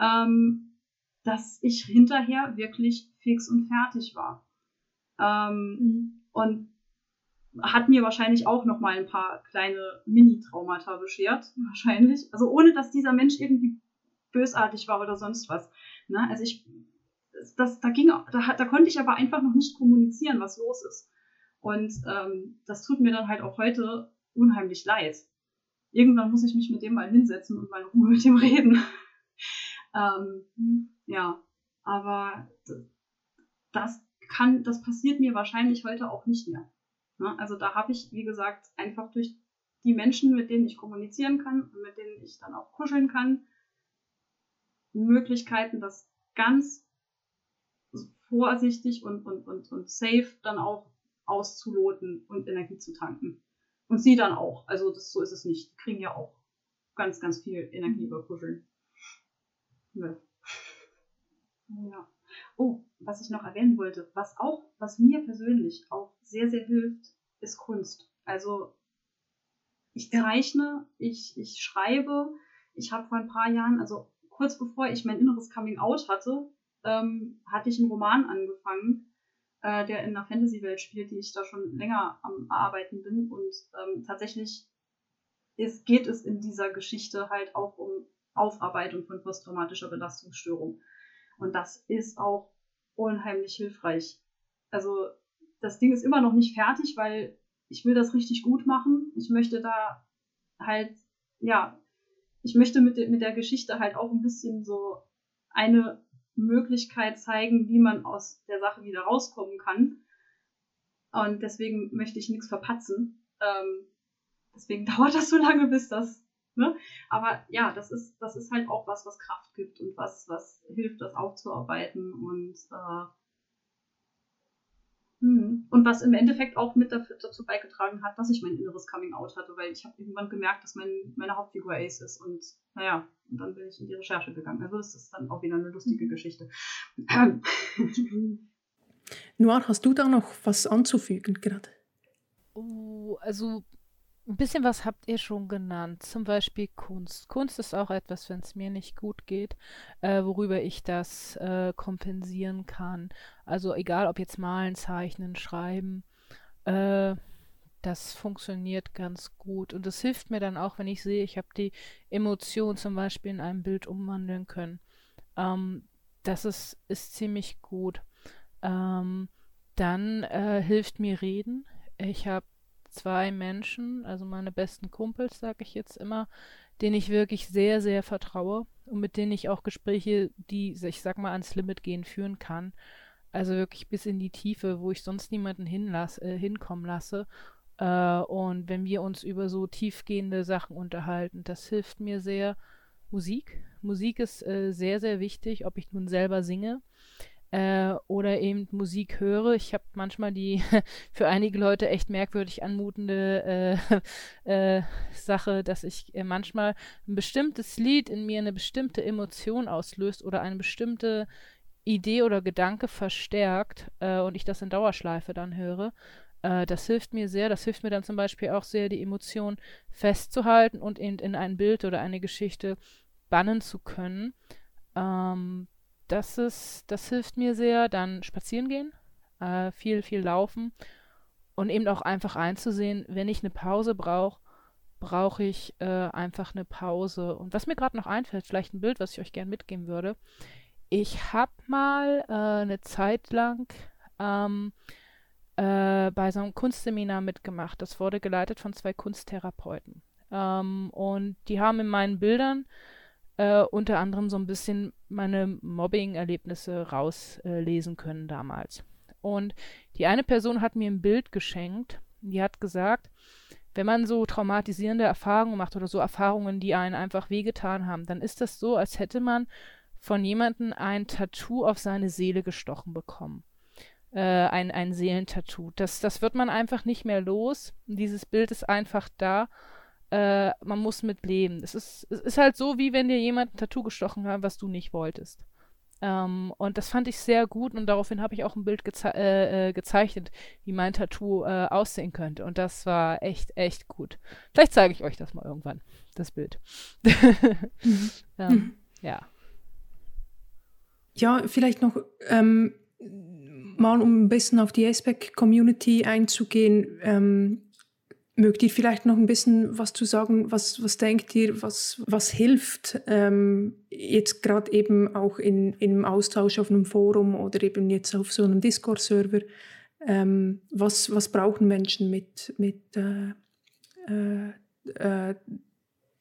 ähm, dass ich hinterher wirklich fix und fertig war. Ähm, mhm. Und hat mir wahrscheinlich auch noch mal ein paar kleine Mini-Traumata beschert, wahrscheinlich. Also ohne, dass dieser Mensch irgendwie bösartig war oder sonst was. Ne? Also ich, das, da ging, da, da konnte ich aber einfach noch nicht kommunizieren, was los ist. Und ähm, das tut mir dann halt auch heute unheimlich leid. Irgendwann muss ich mich mit dem mal hinsetzen und mal in Ruhe mit dem reden. ähm, ja, aber das kann, das passiert mir wahrscheinlich heute auch nicht mehr. Ne? Also da habe ich, wie gesagt, einfach durch die Menschen, mit denen ich kommunizieren kann und mit denen ich dann auch kuscheln kann, Möglichkeiten, das ganz vorsichtig und, und, und, und safe dann auch auszuloten und Energie zu tanken. Und sie dann auch. Also das, so ist es nicht. Die kriegen ja auch ganz, ganz viel Energie über Kuscheln. Ja. ja. Oh, was ich noch erwähnen wollte, was auch, was mir persönlich auch sehr, sehr hilft, ist Kunst. Also ich zeichne, ich, ich schreibe. Ich habe vor ein paar Jahren, also kurz bevor ich mein inneres Coming Out hatte, ähm, hatte ich einen Roman angefangen, äh, der in einer Fantasy-Welt spielt, die ich da schon länger am Arbeiten bin. Und ähm, tatsächlich ist, geht es in dieser Geschichte halt auch um Aufarbeitung von posttraumatischer Belastungsstörung. Und das ist auch unheimlich hilfreich. Also das Ding ist immer noch nicht fertig, weil ich will das richtig gut machen. Ich möchte da halt, ja, ich möchte mit, de mit der Geschichte halt auch ein bisschen so eine Möglichkeit zeigen, wie man aus der Sache wieder rauskommen kann. Und deswegen möchte ich nichts verpatzen. Ähm, deswegen dauert das so lange, bis das. Ne? Aber ja, das ist, das ist halt auch was, was Kraft gibt und was, was hilft, das aufzuarbeiten und äh. Und was im Endeffekt auch mit dazu beigetragen hat, dass ich mein inneres Coming Out hatte, weil ich habe irgendwann gemerkt, dass mein, meine Hauptfigur Ace ist und naja, und dann bin ich in die Recherche gegangen. Also das ist dann auch wieder eine lustige mhm. Geschichte. Noir, hast du da noch was anzufügen gerade? Oh, also ein bisschen was habt ihr schon genannt, zum Beispiel Kunst. Kunst ist auch etwas, wenn es mir nicht gut geht, äh, worüber ich das äh, kompensieren kann. Also egal, ob jetzt malen, zeichnen, schreiben, äh, das funktioniert ganz gut. Und das hilft mir dann auch, wenn ich sehe, ich habe die Emotion zum Beispiel in einem Bild umwandeln können. Ähm, das ist, ist ziemlich gut. Ähm, dann äh, hilft mir Reden. Ich habe zwei Menschen, also meine besten Kumpels, sage ich jetzt immer, denen ich wirklich sehr, sehr vertraue und mit denen ich auch Gespräche, die, ich sag mal, ans Limit gehen, führen kann. Also wirklich bis in die Tiefe, wo ich sonst niemanden hinlass, äh, hinkommen lasse. Äh, und wenn wir uns über so tiefgehende Sachen unterhalten, das hilft mir sehr. Musik. Musik ist äh, sehr, sehr wichtig, ob ich nun selber singe äh, oder eben Musik höre. Ich habe manchmal die für einige Leute echt merkwürdig anmutende äh, äh, Sache, dass ich äh, manchmal ein bestimmtes Lied in mir eine bestimmte Emotion auslöst oder eine bestimmte Idee oder Gedanke verstärkt äh, und ich das in Dauerschleife dann höre. Das hilft mir sehr. Das hilft mir dann zum Beispiel auch sehr, die Emotion festzuhalten und eben in ein Bild oder eine Geschichte bannen zu können. Ähm, das ist, das hilft mir sehr. Dann spazieren gehen, äh, viel, viel laufen und eben auch einfach einzusehen, wenn ich eine Pause brauche, brauche ich äh, einfach eine Pause. Und was mir gerade noch einfällt, vielleicht ein Bild, was ich euch gerne mitgeben würde. Ich habe mal äh, eine Zeit lang ähm, äh, bei so einem Kunstseminar mitgemacht. Das wurde geleitet von zwei Kunsttherapeuten. Ähm, und die haben in meinen Bildern äh, unter anderem so ein bisschen meine Mobbing-Erlebnisse rauslesen äh, können damals. Und die eine Person hat mir ein Bild geschenkt, die hat gesagt, wenn man so traumatisierende Erfahrungen macht oder so Erfahrungen, die einen einfach wehgetan haben, dann ist das so, als hätte man von jemandem ein Tattoo auf seine Seele gestochen bekommen. Äh, ein, ein Seelentattoo. Das, das wird man einfach nicht mehr los. Dieses Bild ist einfach da äh, man muss mit leben. Es ist, es ist halt so, wie wenn dir jemand ein Tattoo gestochen hat, was du nicht wolltest. Ähm, und das fand ich sehr gut und daraufhin habe ich auch ein Bild geze äh, äh, gezeichnet, wie mein Tattoo äh, aussehen könnte. Und das war echt, echt gut. Vielleicht zeige ich euch das mal irgendwann, das Bild. mhm. ähm, mhm. Ja. Ja, vielleicht noch ähm, mal, um ein bisschen auf die Aspect-Community einzugehen. Mögt ihr vielleicht noch ein bisschen was zu sagen? Was, was denkt ihr, was, was hilft ähm, jetzt gerade eben auch in, im Austausch auf einem Forum oder eben jetzt auf so einem Discord-Server? Ähm, was, was brauchen Menschen mit, mit äh, äh, äh,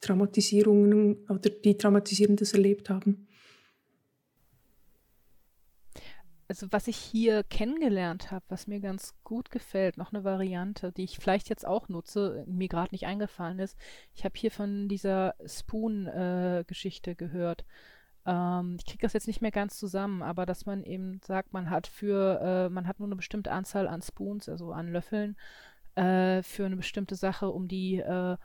Traumatisierungen oder die Traumatisierendes erlebt haben? Also was ich hier kennengelernt habe, was mir ganz gut gefällt, noch eine Variante, die ich vielleicht jetzt auch nutze, mir gerade nicht eingefallen ist. Ich habe hier von dieser Spoon-Geschichte äh, gehört. Ähm, ich kriege das jetzt nicht mehr ganz zusammen, aber dass man eben sagt, man hat für, äh, man hat nur eine bestimmte Anzahl an Spoons, also an Löffeln, äh, für eine bestimmte Sache, um die äh,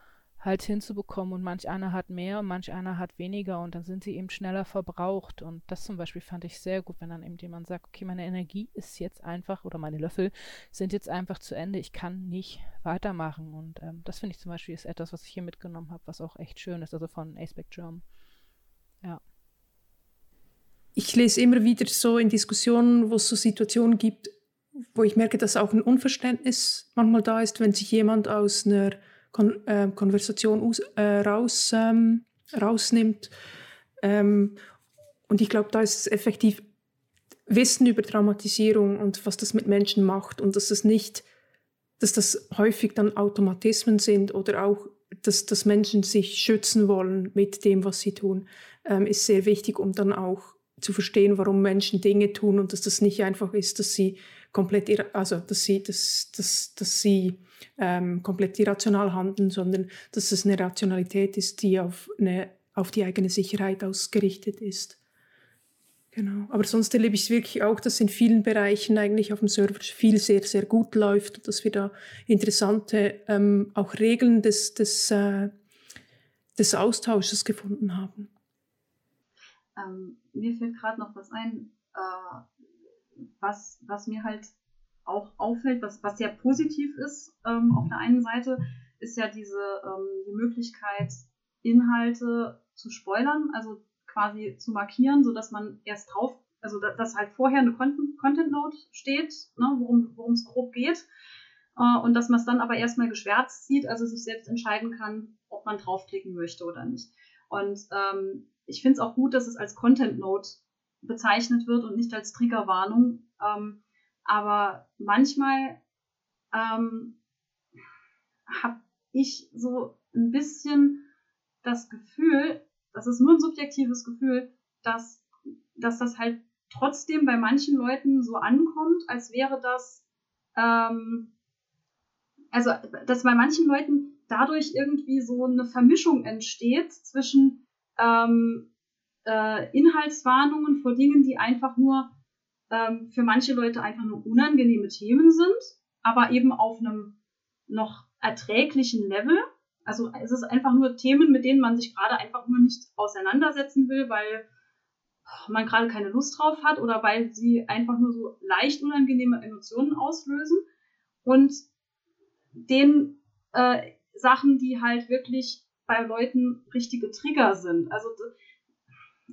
halt hinzubekommen und manch einer hat mehr und manch einer hat weniger und dann sind sie eben schneller verbraucht und das zum Beispiel fand ich sehr gut, wenn dann eben jemand sagt, okay, meine Energie ist jetzt einfach oder meine Löffel sind jetzt einfach zu Ende, ich kann nicht weitermachen und ähm, das finde ich zum Beispiel ist etwas, was ich hier mitgenommen habe, was auch echt schön ist, also von Aceback Germ. Ja. Ich lese immer wieder so in Diskussionen, wo es so Situationen gibt, wo ich merke, dass auch ein Unverständnis manchmal da ist, wenn sich jemand aus einer Kon äh, Konversation aus, äh, raus, ähm, rausnimmt. Ähm, und ich glaube, da ist es effektiv Wissen über Traumatisierung und was das mit Menschen macht und dass es nicht, dass das häufig dann Automatismen sind oder auch, dass, dass Menschen sich schützen wollen mit dem, was sie tun, ähm, ist sehr wichtig, um dann auch zu verstehen, warum Menschen Dinge tun und dass das nicht einfach ist, dass sie komplett, also dass sie, dass, dass, dass sie ähm, komplett irrational handeln, sondern dass es eine Rationalität ist, die auf, eine, auf die eigene Sicherheit ausgerichtet ist. Genau. Aber sonst erlebe ich es wirklich auch, dass in vielen Bereichen eigentlich auf dem Server viel sehr, sehr gut läuft und dass wir da interessante ähm, auch Regeln des, des, äh, des Austausches gefunden haben. Ähm, mir fällt gerade noch was ein, äh, was, was mir halt auch auffällt, was, was sehr positiv ist ähm, auf der einen Seite, ist ja diese ähm, die Möglichkeit, Inhalte zu spoilern, also quasi zu markieren, sodass man erst drauf, also dass, dass halt vorher eine Content, Content Note steht, ne, worum es grob geht, äh, und dass man es dann aber erstmal geschwärzt sieht, also sich selbst entscheiden kann, ob man draufklicken möchte oder nicht. Und ähm, ich finde es auch gut, dass es als Content Note bezeichnet wird und nicht als Triggerwarnung. Ähm, aber manchmal ähm, habe ich so ein bisschen das Gefühl, das ist nur ein subjektives Gefühl, dass, dass das halt trotzdem bei manchen Leuten so ankommt, als wäre das, ähm, also dass bei manchen Leuten dadurch irgendwie so eine Vermischung entsteht zwischen ähm, äh, Inhaltswarnungen vor Dingen, die einfach nur ähm, für manche Leute einfach nur unangenehme Themen sind, aber eben auf einem noch erträglichen Level. Also es ist einfach nur Themen, mit denen man sich gerade einfach nur nicht auseinandersetzen will, weil man gerade keine Lust drauf hat oder weil sie einfach nur so leicht unangenehme Emotionen auslösen. Und den äh, Sachen, die halt wirklich bei Leuten richtige Trigger sind. Also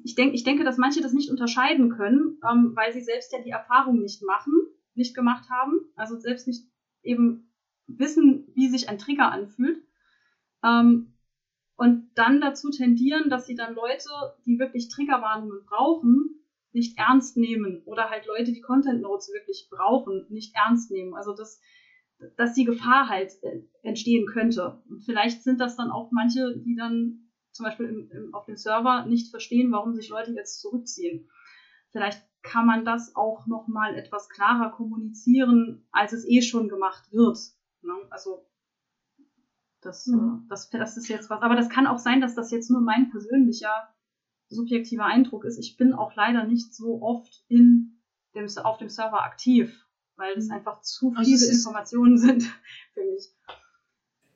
ich, denk, ich denke, dass manche das nicht unterscheiden können, ähm, weil sie selbst ja die Erfahrung nicht machen, nicht gemacht haben, also selbst nicht eben wissen, wie sich ein Trigger anfühlt. Ähm, und dann dazu tendieren, dass sie dann Leute, die wirklich Triggerwarnungen brauchen, nicht ernst nehmen oder halt Leute, die Content Notes wirklich brauchen, nicht ernst nehmen. Also das, dass die Gefahr halt äh, entstehen könnte. Und vielleicht sind das dann auch manche, die dann zum Beispiel im, im, auf dem Server nicht verstehen, warum sich Leute jetzt zurückziehen. Vielleicht kann man das auch noch mal etwas klarer kommunizieren, als es eh schon gemacht wird. Ne? Also das, mhm. das, das ist jetzt was. Aber das kann auch sein, dass das jetzt nur mein persönlicher subjektiver Eindruck ist. Ich bin auch leider nicht so oft in dem, auf dem Server aktiv, weil es mhm. einfach zu also viele also Informationen sind für mich.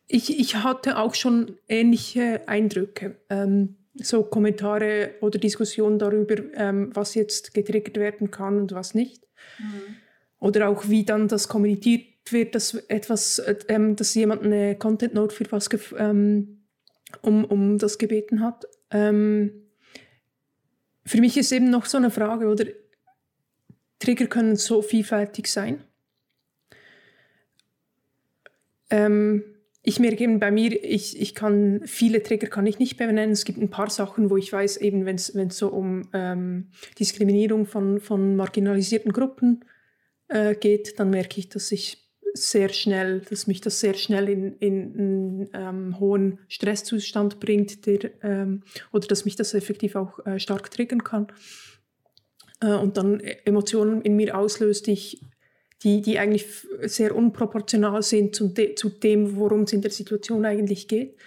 Ich, ich hatte auch schon ähnliche Eindrücke. Ähm, so Kommentare oder Diskussionen darüber, ähm, was jetzt getriggert werden kann und was nicht. Mhm. Oder auch wie dann das kommuniziert wird, dass etwas, ähm, dass jemand eine Content Note für was ähm, um, um das gebeten hat. Ähm, für mich ist eben noch so eine Frage, oder Trigger können so vielfältig sein. Ähm, ich merke eben bei mir, ich, ich kann viele Trigger kann ich nicht benennen. Es gibt ein paar Sachen, wo ich weiß, eben wenn es so um ähm, Diskriminierung von, von marginalisierten Gruppen äh, geht, dann merke ich, dass ich sehr schnell, dass mich das sehr schnell in, in einen ähm, hohen Stresszustand bringt, der, ähm, oder dass mich das effektiv auch äh, stark triggern kann äh, und dann Emotionen in mir auslöst, die ich die, die eigentlich sehr unproportional sind zu, de, zu dem, worum es in der Situation eigentlich geht.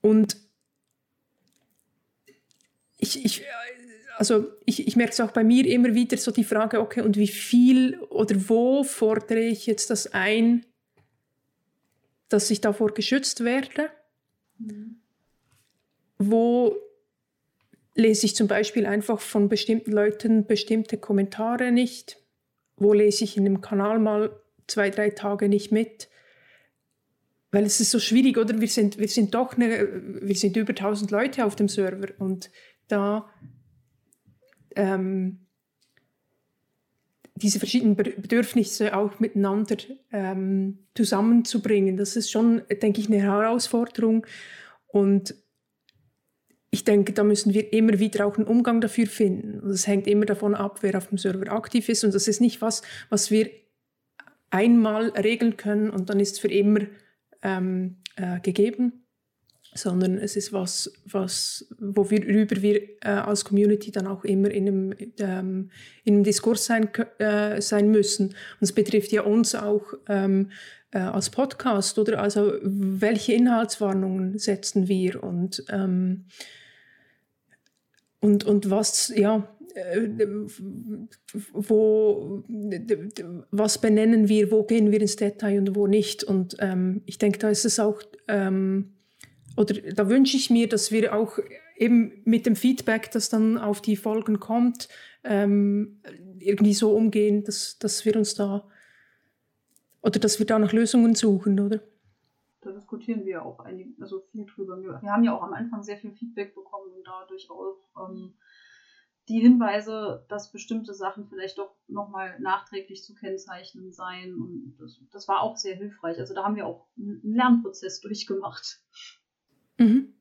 Und ich, ich, also ich, ich merke es auch bei mir immer wieder so die Frage, okay, und wie viel oder wo fordere ich jetzt das ein, dass ich davor geschützt werde? Mhm. Wo lese ich zum Beispiel einfach von bestimmten Leuten bestimmte Kommentare nicht. Wo lese ich in dem Kanal mal zwei, drei Tage nicht mit? Weil es ist so schwierig, oder? Wir sind, wir sind doch eine, wir sind über 1000 Leute auf dem Server und da ähm, diese verschiedenen Bedürfnisse auch miteinander ähm, zusammenzubringen, das ist schon, denke ich, eine Herausforderung. Und ich denke, da müssen wir immer wieder auch einen Umgang dafür finden. Und es hängt immer davon ab, wer auf dem Server aktiv ist. Und das ist nicht was, was wir einmal regeln können und dann ist es für immer ähm, äh, gegeben, sondern es ist was, was worüber wir äh, als Community dann auch immer in einem, ähm, in einem Diskurs sein, äh, sein müssen. Und es betrifft ja uns auch ähm, äh, als Podcast, oder? Also welche Inhaltswarnungen setzen wir und ähm, und, und was, ja, äh, wo, was benennen wir, wo gehen wir ins Detail und wo nicht. Und ähm, ich denke, da ist es auch, ähm, oder da wünsche ich mir, dass wir auch eben mit dem Feedback, das dann auf die Folgen kommt, ähm, irgendwie so umgehen, dass, dass wir uns da, oder dass wir da nach Lösungen suchen, oder? Da diskutieren wir auch einige, also viel drüber. Wir, wir, haben ja auch am Anfang sehr viel Feedback bekommen und dadurch auch ähm, die Hinweise, dass bestimmte Sachen vielleicht doch nochmal nachträglich zu kennzeichnen seien. Und das, das, war auch sehr hilfreich. Also da haben wir auch einen Lernprozess durchgemacht. Mhm.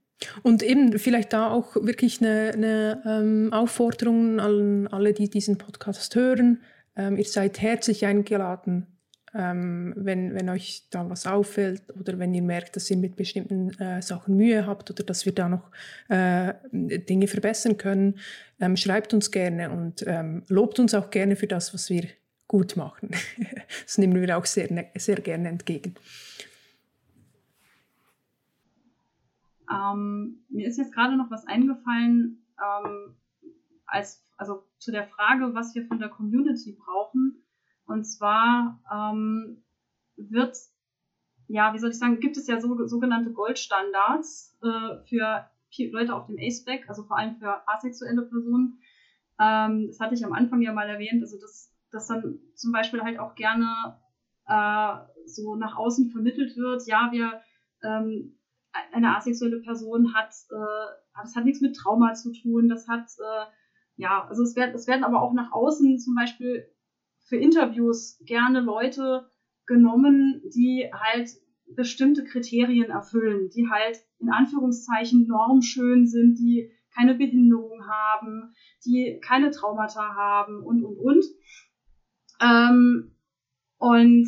Und eben vielleicht da auch wirklich eine, eine ähm, Aufforderung an alle, die diesen Podcast hören. Ähm, ihr seid herzlich eingeladen, ähm, wenn, wenn euch da was auffällt oder wenn ihr merkt, dass ihr mit bestimmten äh, Sachen Mühe habt oder dass wir da noch äh, Dinge verbessern können, ähm, schreibt uns gerne und ähm, lobt uns auch gerne für das, was wir gut machen. das nehmen wir auch sehr, ne, sehr gerne entgegen. Ähm, mir ist jetzt gerade noch was eingefallen, ähm, als, also zu der Frage, was wir von der Community brauchen und zwar ähm, wird, ja, wie soll ich sagen, gibt es ja so, sogenannte Goldstandards äh, für Leute auf dem A-Spec, also vor allem für asexuelle Personen. Ähm, das hatte ich am Anfang ja mal erwähnt, also dass, dass dann zum Beispiel halt auch gerne äh, so nach außen vermittelt wird, ja, wir ähm, eine asexuelle Person hat, äh, das hat nichts mit Trauma zu tun, das hat, äh, ja, also es werden, es werden aber auch nach außen zum Beispiel für Interviews gerne Leute genommen, die halt bestimmte Kriterien erfüllen, die halt in Anführungszeichen normschön sind, die keine Behinderung haben, die keine Traumata haben und, und, und. Ähm, und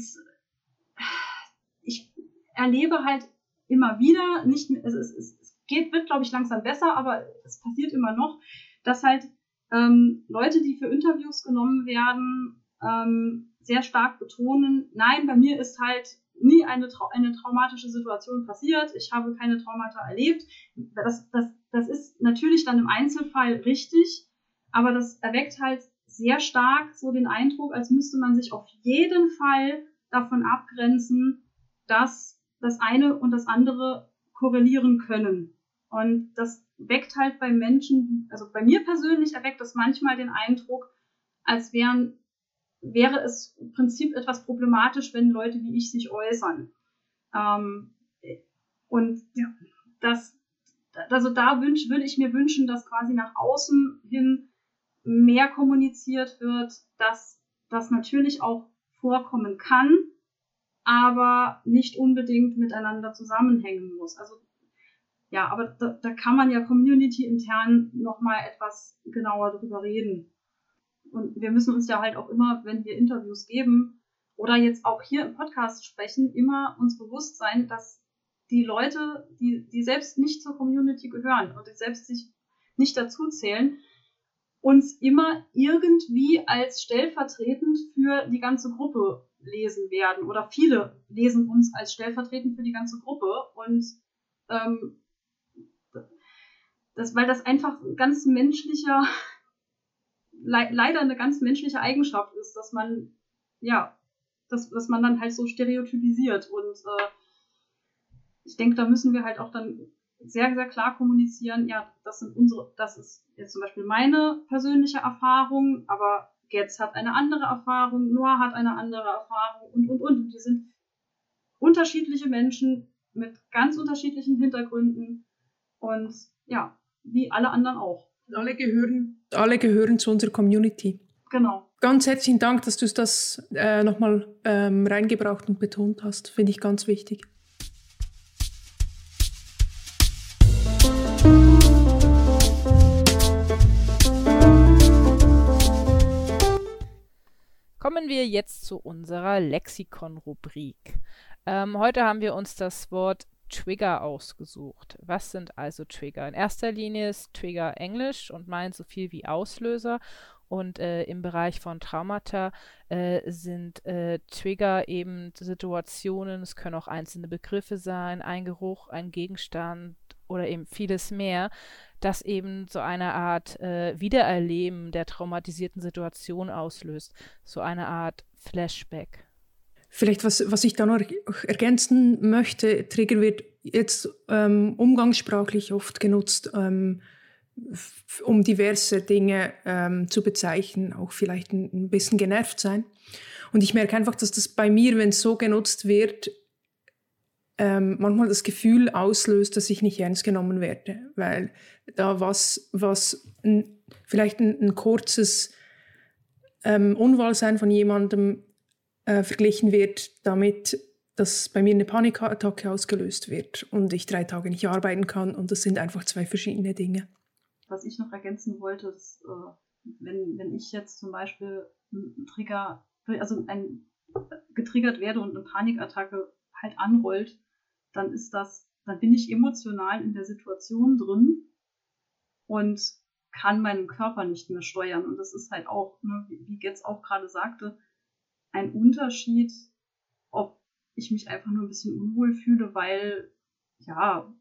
ich erlebe halt immer wieder, nicht, es, es, es geht, wird, glaube ich, langsam besser, aber es passiert immer noch, dass halt ähm, Leute, die für Interviews genommen werden, ähm, sehr stark betonen, nein, bei mir ist halt nie eine, Trau eine traumatische Situation passiert, ich habe keine Traumata erlebt. Das, das, das ist natürlich dann im Einzelfall richtig, aber das erweckt halt sehr stark so den Eindruck, als müsste man sich auf jeden Fall davon abgrenzen, dass das eine und das andere korrelieren können. Und das weckt halt bei Menschen, also bei mir persönlich erweckt das manchmal den Eindruck, als wären wäre es im Prinzip etwas problematisch, wenn Leute wie ich sich äußern. Ähm, und ja, das, also da wünsch, würde ich mir wünschen, dass quasi nach außen hin mehr kommuniziert wird, dass das natürlich auch vorkommen kann, aber nicht unbedingt miteinander zusammenhängen muss. Also ja, aber da, da kann man ja community intern nochmal etwas genauer drüber reden. Und wir müssen uns ja halt auch immer, wenn wir Interviews geben oder jetzt auch hier im Podcast sprechen, immer uns bewusst sein, dass die Leute, die, die selbst nicht zur Community gehören und die selbst sich nicht dazu zählen, uns immer irgendwie als stellvertretend für die ganze Gruppe lesen werden. Oder viele lesen uns als stellvertretend für die ganze Gruppe. Und ähm, das, weil das einfach ganz menschlicher le leider eine ganz menschliche Eigenschaft ist, dass man, ja, dass, dass man dann halt so stereotypisiert. Und äh, ich denke, da müssen wir halt auch dann sehr, sehr klar kommunizieren, ja, das sind unsere, das ist jetzt zum Beispiel meine persönliche Erfahrung, aber Getz hat eine andere Erfahrung, Noah hat eine andere Erfahrung und, und, und. Und wir sind unterschiedliche Menschen mit ganz unterschiedlichen Hintergründen und ja, wie alle anderen auch. Alle gehören alle gehören zu unserer Community. Genau. Ganz herzlichen Dank, dass du das äh, nochmal ähm, reingebracht und betont hast. Finde ich ganz wichtig. Kommen wir jetzt zu unserer Lexikon-Rubrik. Ähm, heute haben wir uns das Wort Trigger ausgesucht. Was sind also Trigger? In erster Linie ist Trigger Englisch und meint so viel wie Auslöser. Und äh, im Bereich von Traumata äh, sind äh, Trigger eben Situationen, es können auch einzelne Begriffe sein, ein Geruch, ein Gegenstand oder eben vieles mehr, das eben so eine Art äh, Wiedererleben der traumatisierten Situation auslöst. So eine Art Flashback. Vielleicht, was, was ich da noch ergänzen möchte, Trigger wird jetzt ähm, umgangssprachlich oft genutzt, ähm, um diverse Dinge ähm, zu bezeichnen, auch vielleicht ein, ein, bisschen genervt sein. Und ich merke einfach, dass das bei mir, wenn es so genutzt wird, ähm, manchmal das Gefühl auslöst, dass ich nicht ernst genommen werde, weil da was, was ein, vielleicht ein, ein kurzes ähm, Unwohlsein von jemandem äh, verglichen wird damit, dass bei mir eine Panikattacke ausgelöst wird und ich drei Tage nicht arbeiten kann. Und das sind einfach zwei verschiedene Dinge. Was ich noch ergänzen wollte, ist, äh, wenn, wenn ich jetzt zum Beispiel einen Trigger, also ein, getriggert werde und eine Panikattacke halt anrollt, dann ist das, dann bin ich emotional in der Situation drin und kann meinen Körper nicht mehr steuern. Und das ist halt auch, ne, wie Getz auch gerade sagte, ein Unterschied, ob ich mich einfach nur ein bisschen unwohl fühle, weil ja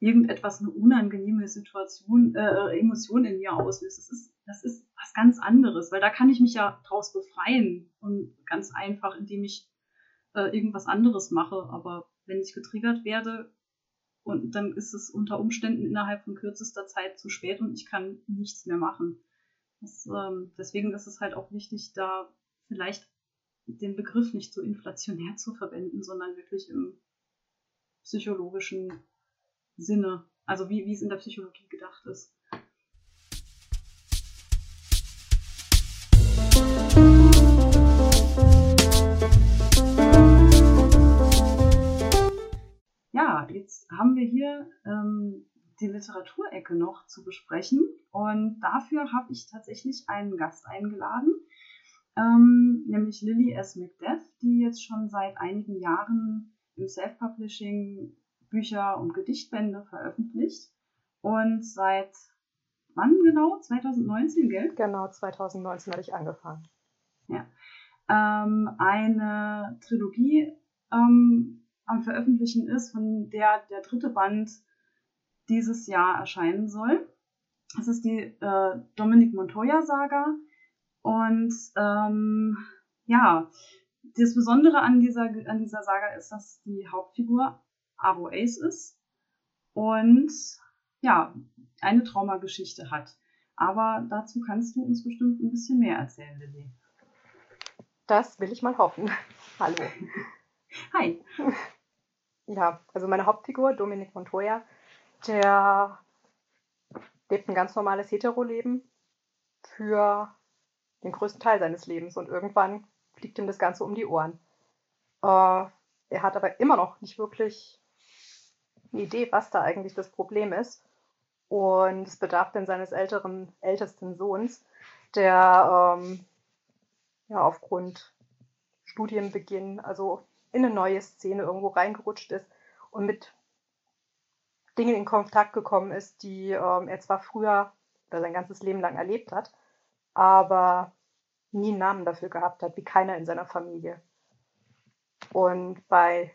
irgendetwas eine unangenehme Situation, äh, Emotion in mir auslöst. Das ist, das ist was ganz anderes, weil da kann ich mich ja draus befreien und ganz einfach, indem ich äh, irgendwas anderes mache. Aber wenn ich getriggert werde, und dann ist es unter Umständen innerhalb von kürzester Zeit zu spät und ich kann nichts mehr machen. Das, ähm, deswegen ist es halt auch wichtig, da vielleicht den Begriff nicht so inflationär zu verwenden, sondern wirklich im psychologischen Sinne, also wie, wie es in der Psychologie gedacht ist. Ja, jetzt haben wir hier ähm, die Literaturecke noch zu besprechen. Und dafür habe ich tatsächlich einen Gast eingeladen, ähm, nämlich Lily S. McDeath, die jetzt schon seit einigen Jahren im Self-Publishing Bücher und Gedichtbände veröffentlicht. Und seit wann genau? 2019, gell? Genau, 2019 habe ich angefangen. Ja. Ähm, eine Trilogie ähm, am Veröffentlichen ist, von der der dritte Band dieses Jahr erscheinen soll. Das ist die äh, Dominic Montoya-Saga. Und ähm, ja, das Besondere an dieser, an dieser Saga ist, dass die Hauptfigur Avo Ace ist und ja, eine Traumageschichte hat. Aber dazu kannst du uns bestimmt ein bisschen mehr erzählen, Lilly. Das will ich mal hoffen. Hallo. Hi. Ja, also meine Hauptfigur, Dominic Montoya, der lebt ein ganz normales Hetero-Leben für den größten Teil seines Lebens und irgendwann fliegt ihm das Ganze um die Ohren. Äh, er hat aber immer noch nicht wirklich eine Idee, was da eigentlich das Problem ist. Und es bedarf dann seines älteren, ältesten Sohns, der ähm, ja, aufgrund Studienbeginn, also in eine neue Szene irgendwo reingerutscht ist und mit Dingen in Kontakt gekommen ist, die ähm, er zwar früher oder sein ganzes Leben lang erlebt hat, aber nie einen Namen dafür gehabt hat, wie keiner in seiner Familie. Und bei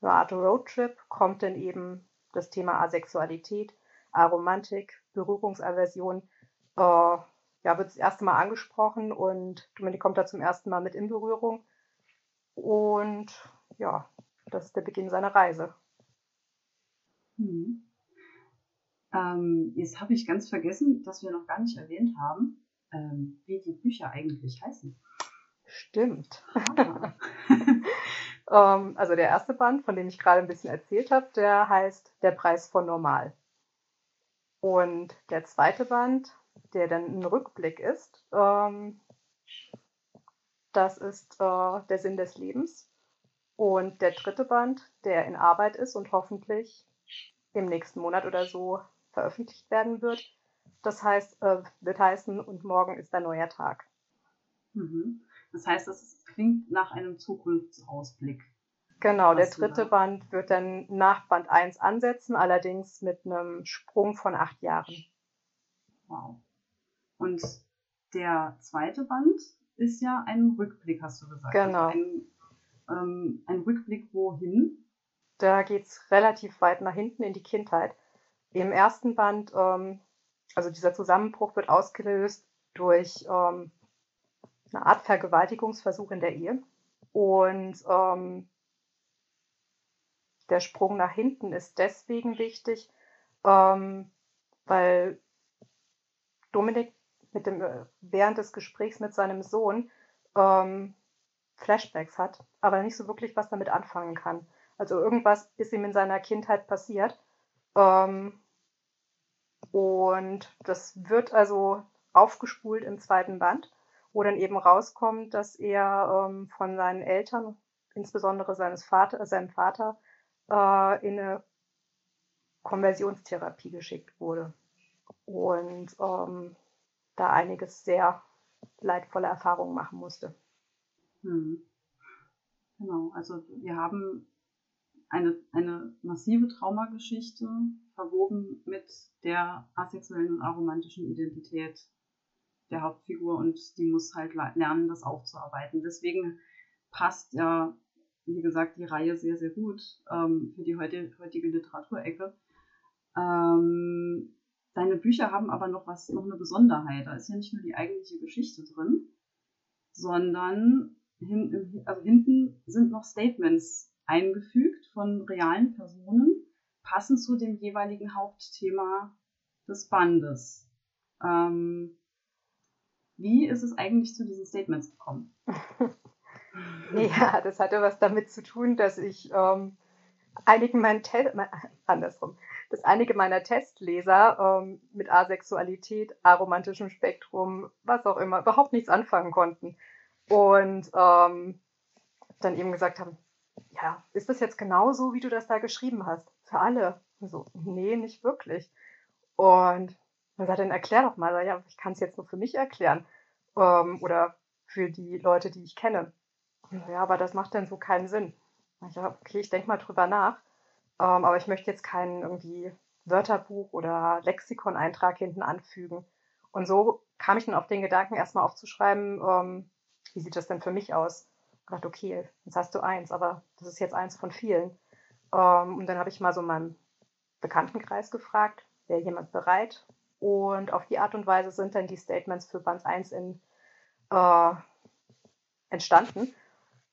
einer Art Roadtrip kommt dann eben das Thema Asexualität, Aromantik, Berührungsaversion, äh, ja, wird das erste Mal angesprochen und Dominik kommt da zum ersten Mal mit in Berührung. Und ja, das ist der Beginn seiner Reise. Hm. Ähm, jetzt habe ich ganz vergessen, dass wir noch gar nicht erwähnt haben, ähm, wie die Bücher eigentlich heißen. Stimmt. Ah. ähm, also der erste Band, von dem ich gerade ein bisschen erzählt habe, der heißt Der Preis von Normal. Und der zweite Band, der dann ein Rückblick ist, ähm, das ist äh, Der Sinn des Lebens. Und der dritte Band, der in Arbeit ist und hoffentlich im nächsten Monat oder so veröffentlicht werden wird, das heißt, äh, wird heißen, und morgen ist ein neuer Tag. Mhm. Das heißt, das klingt nach einem Zukunftsausblick. Genau, der dritte Band wird dann nach Band 1 ansetzen, allerdings mit einem Sprung von acht Jahren. Wow. Und der zweite Band ist ja ein Rückblick, hast du gesagt. Genau. Also ein, ähm, ein Rückblick wohin? Da geht es relativ weit nach hinten in die Kindheit. Im ersten Band, ähm, also dieser Zusammenbruch wird ausgelöst durch ähm, eine Art Vergewaltigungsversuch in der Ehe. Und ähm, der Sprung nach hinten ist deswegen wichtig, ähm, weil Dominik mit dem, äh, während des Gesprächs mit seinem Sohn ähm, Flashbacks hat, aber nicht so wirklich was damit anfangen kann. Also irgendwas ist ihm in seiner Kindheit passiert. Ähm, und das wird also aufgespult im zweiten Band, wo dann eben rauskommt, dass er ähm, von seinen Eltern, insbesondere seines Vater, seinem Vater, äh, in eine Konversionstherapie geschickt wurde. Und ähm, da einiges sehr leidvolle Erfahrungen machen musste. Hm. Genau, also wir haben eine, eine massive Traumageschichte verwoben mit der asexuellen und aromantischen Identität der Hauptfigur und die muss halt lernen, das aufzuarbeiten. Deswegen passt ja, wie gesagt, die Reihe sehr, sehr gut ähm, für die heutige, heutige Literaturecke. Ähm, deine Bücher haben aber noch was, noch eine Besonderheit. Da ist ja nicht nur die eigentliche Geschichte drin, sondern hin, also hinten sind noch Statements eingefügt von realen Personen, passend zu dem jeweiligen Hauptthema des Bandes. Ähm, wie ist es eigentlich zu diesen Statements gekommen? ja, das hatte was damit zu tun, dass ich ähm, einigen meinen Te andersrum, dass einige meiner Testleser ähm, mit Asexualität, aromantischem Spektrum, was auch immer, überhaupt nichts anfangen konnten. Und ähm, dann eben gesagt haben, ja, ist das jetzt genauso, wie du das da geschrieben hast? Für alle. so, nee, nicht wirklich. Und dann sagt dann erklär doch mal. Ja, ich kann es jetzt nur für mich erklären. Ähm, oder für die Leute, die ich kenne. Ja, aber das macht dann so keinen Sinn. Ich okay, ich denke mal drüber nach. Ähm, aber ich möchte jetzt keinen irgendwie Wörterbuch oder Lexikon-Eintrag hinten anfügen. Und so kam ich dann auf den Gedanken, erstmal aufzuschreiben, ähm, wie sieht das denn für mich aus? Ich dachte, okay, jetzt hast du eins, aber das ist jetzt eins von vielen. Ähm, und dann habe ich mal so meinen Bekanntenkreis gefragt, wäre jemand bereit? Und auf die Art und Weise sind dann die Statements für Band 1 in, äh, entstanden.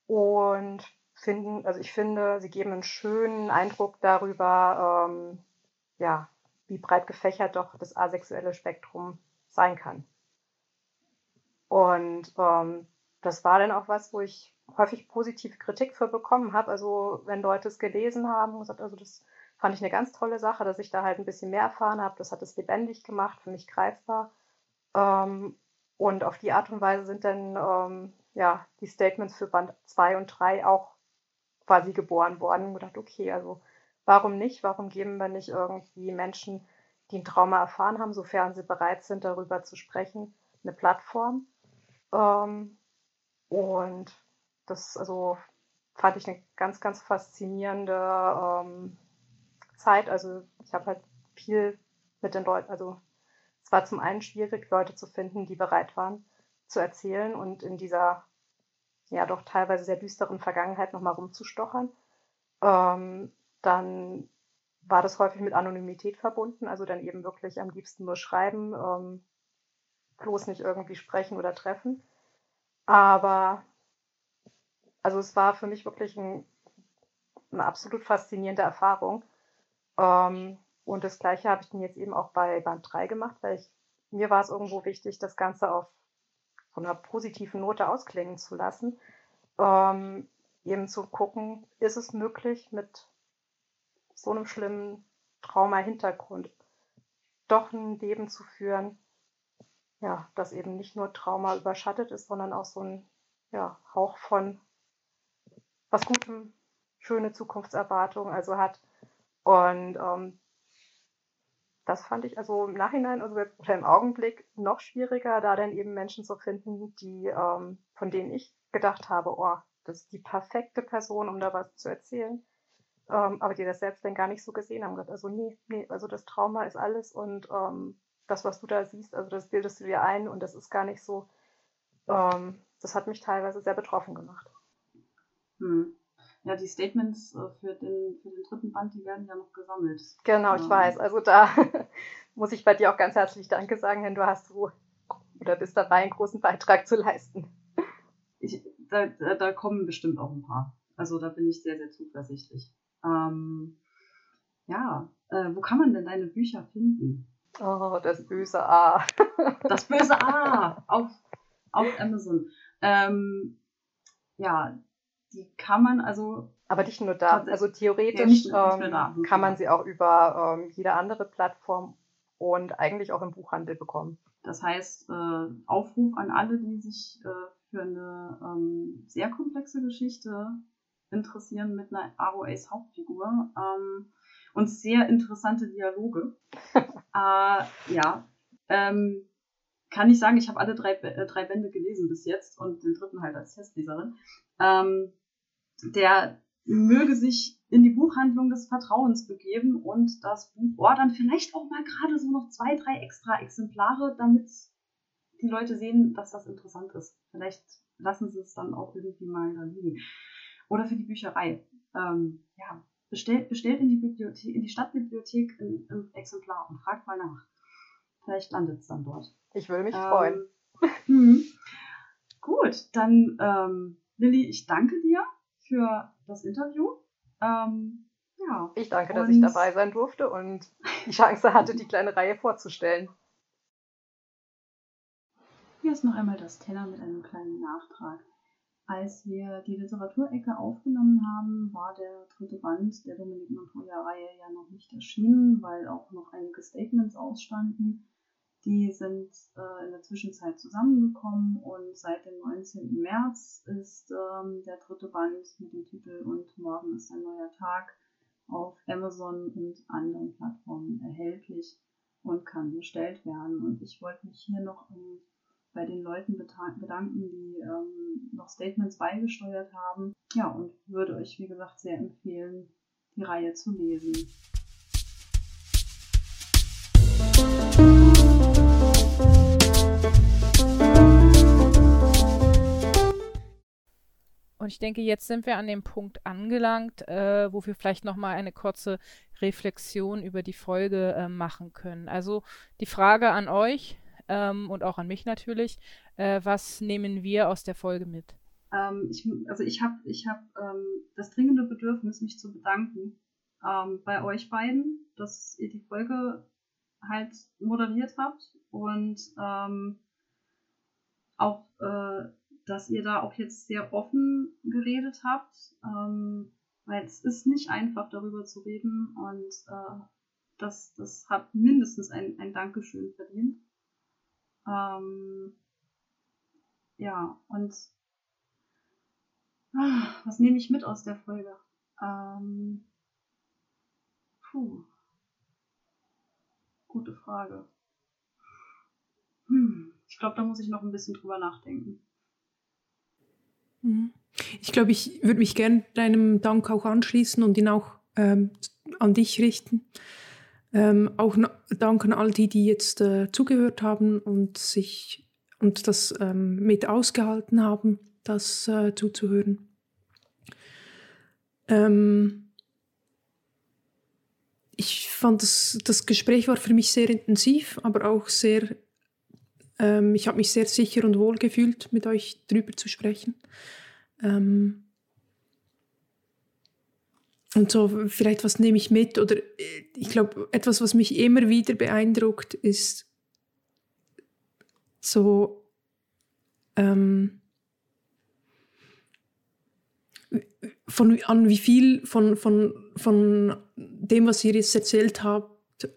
Und finden, also ich finde, sie geben einen schönen Eindruck darüber, ähm, ja, wie breit gefächert doch das asexuelle Spektrum sein kann. Und ähm, das war dann auch was, wo ich häufig positive Kritik für bekommen habe. Also wenn Leute es gelesen haben gesagt, also das fand ich eine ganz tolle Sache, dass ich da halt ein bisschen mehr erfahren habe. Das hat es lebendig gemacht, für mich greifbar. Ähm, und auf die Art und Weise sind dann ähm, ja, die Statements für Band 2 und 3 auch quasi geboren worden und gedacht, okay, also warum nicht? Warum geben wir nicht irgendwie Menschen, die ein Trauma erfahren haben, sofern sie bereit sind, darüber zu sprechen, eine Plattform? Ähm, und das also fand ich eine ganz, ganz faszinierende ähm, Zeit. Also ich habe halt viel mit den Leuten, also es war zum einen schwierig, Leute zu finden, die bereit waren zu erzählen und in dieser ja doch teilweise sehr düsteren Vergangenheit nochmal rumzustochern. Ähm, dann war das häufig mit Anonymität verbunden, also dann eben wirklich am liebsten nur schreiben, ähm, bloß nicht irgendwie sprechen oder treffen. Aber also es war für mich wirklich ein, eine absolut faszinierende Erfahrung. Ähm, und das gleiche habe ich dann jetzt eben auch bei Band 3 gemacht, weil ich, mir war es irgendwo wichtig, das Ganze auf von einer positiven Note ausklingen zu lassen. Ähm, eben zu gucken, ist es möglich, mit so einem schlimmen Trauma-Hintergrund doch ein Leben zu führen, ja, das eben nicht nur Trauma überschattet ist, sondern auch so ein ja, Hauch von was Gutem, schöne Zukunftserwartungen also hat. Und ähm, das fand ich also im Nachhinein also oder im Augenblick noch schwieriger, da dann eben Menschen zu finden, die, ähm, von denen ich gedacht habe, oh, das ist die perfekte Person, um da was zu erzählen. Ähm, aber die das selbst dann gar nicht so gesehen haben. Also nee, nee, also das Trauma ist alles und ähm, das, was du da siehst, also das bildest du dir ein und das ist gar nicht so. Ähm, das hat mich teilweise sehr betroffen gemacht. Hm. Ja, die Statements äh, für den, für den dritten Band, die werden ja noch gesammelt. Genau, ich ähm. weiß. Also da muss ich bei dir auch ganz herzlich Danke sagen, denn du hast so oder bist dabei, einen großen Beitrag zu leisten. Ich, da, da kommen bestimmt auch ein paar. Also da bin ich sehr, sehr zuversichtlich. Ähm, ja, äh, wo kann man denn deine Bücher finden? Oh, das böse A. das böse A auf, auf Amazon. Ähm, ja, die kann man also. Aber nicht nur da. Also theoretisch ja, ähm, da, kann man sie auch über ähm, jede andere Plattform und eigentlich auch im Buchhandel bekommen. Das heißt, äh, Aufruf an alle, die sich äh, für eine ähm, sehr komplexe Geschichte interessieren mit einer ROAs Hauptfigur ähm, und sehr interessante Dialoge. äh, ja, ähm, kann ich sagen, ich habe alle drei, äh, drei Bände gelesen bis jetzt und den dritten halt als Testleserin. Ähm, der möge sich in die Buchhandlung des Vertrauens begeben und das Buch ordern. Vielleicht auch mal gerade so noch zwei, drei extra Exemplare, damit die Leute sehen, dass das interessant ist. Vielleicht lassen sie es dann auch irgendwie mal da liegen. Oder für die Bücherei. Ähm, ja, bestellt, bestellt in die Bibliothek, in die Stadtbibliothek ein, ein Exemplar und fragt mal nach. Vielleicht landet es dann dort. Ich würde mich ähm, freuen. Hm. Gut, dann ähm, Lilly, ich danke dir für das Interview. Ähm, ja. Ich danke, dass ich dabei sein durfte und die Chance hatte, die kleine Reihe vorzustellen. Hier ist noch einmal das Teller mit einem kleinen Nachtrag. Als wir die Literaturecke aufgenommen haben, war der dritte Band der Dominik Montoya-Reihe ja noch nicht erschienen, weil auch noch einige Statements ausstanden. Die sind äh, in der Zwischenzeit zusammengekommen und seit dem 19. März ist ähm, der dritte Band mit dem Titel Und morgen ist ein neuer Tag auf Amazon und anderen Plattformen erhältlich und kann bestellt werden. Und ich wollte mich hier noch bei den Leuten bedanken, die ähm, noch Statements beigesteuert haben. Ja, und würde euch, wie gesagt, sehr empfehlen, die Reihe zu lesen. Und ich denke, jetzt sind wir an dem Punkt angelangt, äh, wo wir vielleicht nochmal eine kurze Reflexion über die Folge äh, machen können. Also die Frage an euch ähm, und auch an mich natürlich, äh, was nehmen wir aus der Folge mit? Ähm, ich, also ich habe ich hab, ähm, das dringende Bedürfnis, mich zu bedanken ähm, bei euch beiden, dass ihr die Folge halt moderiert habt und ähm, auch äh, dass ihr da auch jetzt sehr offen geredet habt, weil es ist nicht einfach darüber zu reden und äh, das, das hat mindestens ein, ein Dankeschön verdient. Ähm, ja, und ah, was nehme ich mit aus der Folge? Ähm, puh, gute Frage. Hm, ich glaube, da muss ich noch ein bisschen drüber nachdenken. Mhm. Ich glaube, ich würde mich gern deinem Dank auch anschließen und ihn auch ähm, an dich richten. Ähm, auch Dank an all die, die jetzt äh, zugehört haben und sich und das ähm, mit ausgehalten haben, das äh, zuzuhören. Ähm, ich fand das, das Gespräch war für mich sehr intensiv, aber auch sehr ähm, ich habe mich sehr sicher und wohl gefühlt, mit euch drüber zu sprechen. Ähm und so, vielleicht was nehme ich mit? Oder äh, ich glaube, etwas, was mich immer wieder beeindruckt, ist so ähm, von an wie viel von, von, von dem, was ihr jetzt erzählt habt,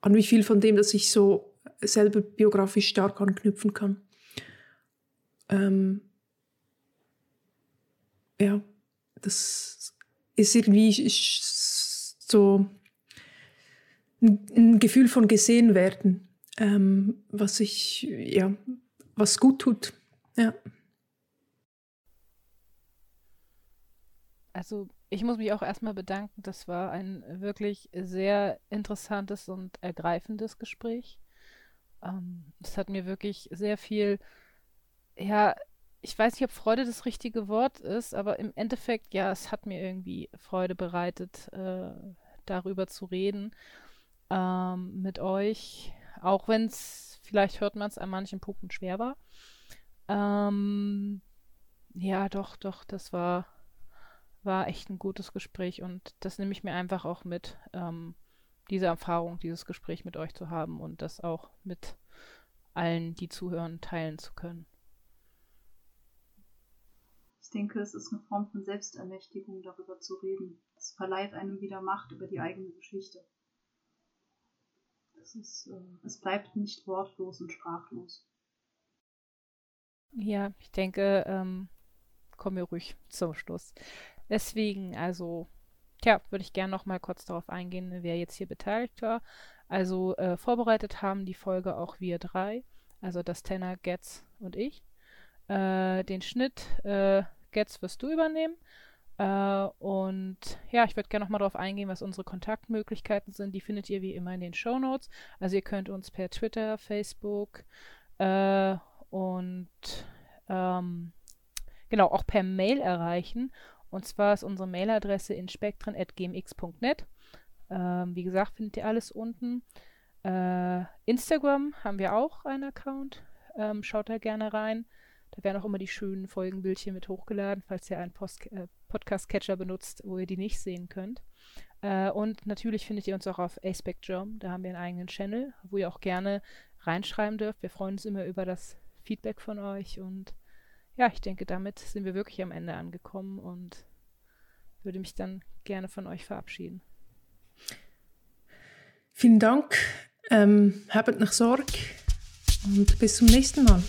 an wie viel von dem, dass ich so selber biografisch stark anknüpfen kann. Ähm, ja, das ist irgendwie so ein, Gefühl von gesehen werden, ähm, was ich, ja, was gut tut. Ja. Also ich muss mich auch erstmal bedanken. Das war ein wirklich sehr interessantes und ergreifendes Gespräch. Ähm, es hat mir wirklich sehr viel, ja, ich weiß nicht, ob Freude das richtige Wort ist, aber im Endeffekt, ja, es hat mir irgendwie Freude bereitet, äh, darüber zu reden ähm, mit euch, auch wenn es, vielleicht hört man es an manchen Punkten schwer war. Ähm, ja, doch, doch, das war, war echt ein gutes Gespräch und das nehme ich mir einfach auch mit. Ähm, diese Erfahrung, dieses Gespräch mit euch zu haben und das auch mit allen, die zuhören, teilen zu können. Ich denke, es ist eine Form von Selbstermächtigung, darüber zu reden. Es verleiht einem wieder Macht über die eigene Geschichte. Es, ist, äh, es bleibt nicht wortlos und sprachlos. Ja, ich denke, ähm, kommen wir ruhig zum Schluss. Deswegen, also Tja, würde ich gerne noch mal kurz darauf eingehen, wer jetzt hier beteiligt war. Also äh, vorbereitet haben die Folge auch wir drei, also das Tenor, Getz und ich. Äh, den Schnitt, äh, Getz wirst du übernehmen. Äh, und ja, ich würde gerne noch mal darauf eingehen, was unsere Kontaktmöglichkeiten sind. Die findet ihr wie immer in den Show Notes. Also ihr könnt uns per Twitter, Facebook äh, und ähm, genau auch per Mail erreichen. Und zwar ist unsere Mailadresse inspektren.gmx.net. Ähm, wie gesagt, findet ihr alles unten. Äh, Instagram haben wir auch einen Account. Ähm, schaut da gerne rein. Da werden auch immer die schönen Folgenbildchen mit hochgeladen, falls ihr einen äh, Podcast-Catcher benutzt, wo ihr die nicht sehen könnt. Äh, und natürlich findet ihr uns auch auf Aspect.jom. Da haben wir einen eigenen Channel, wo ihr auch gerne reinschreiben dürft. Wir freuen uns immer über das Feedback von euch und ja, ich denke, damit sind wir wirklich am Ende angekommen und würde mich dann gerne von euch verabschieden. Vielen Dank. Ähm, habt noch Sorge und bis zum nächsten Mal.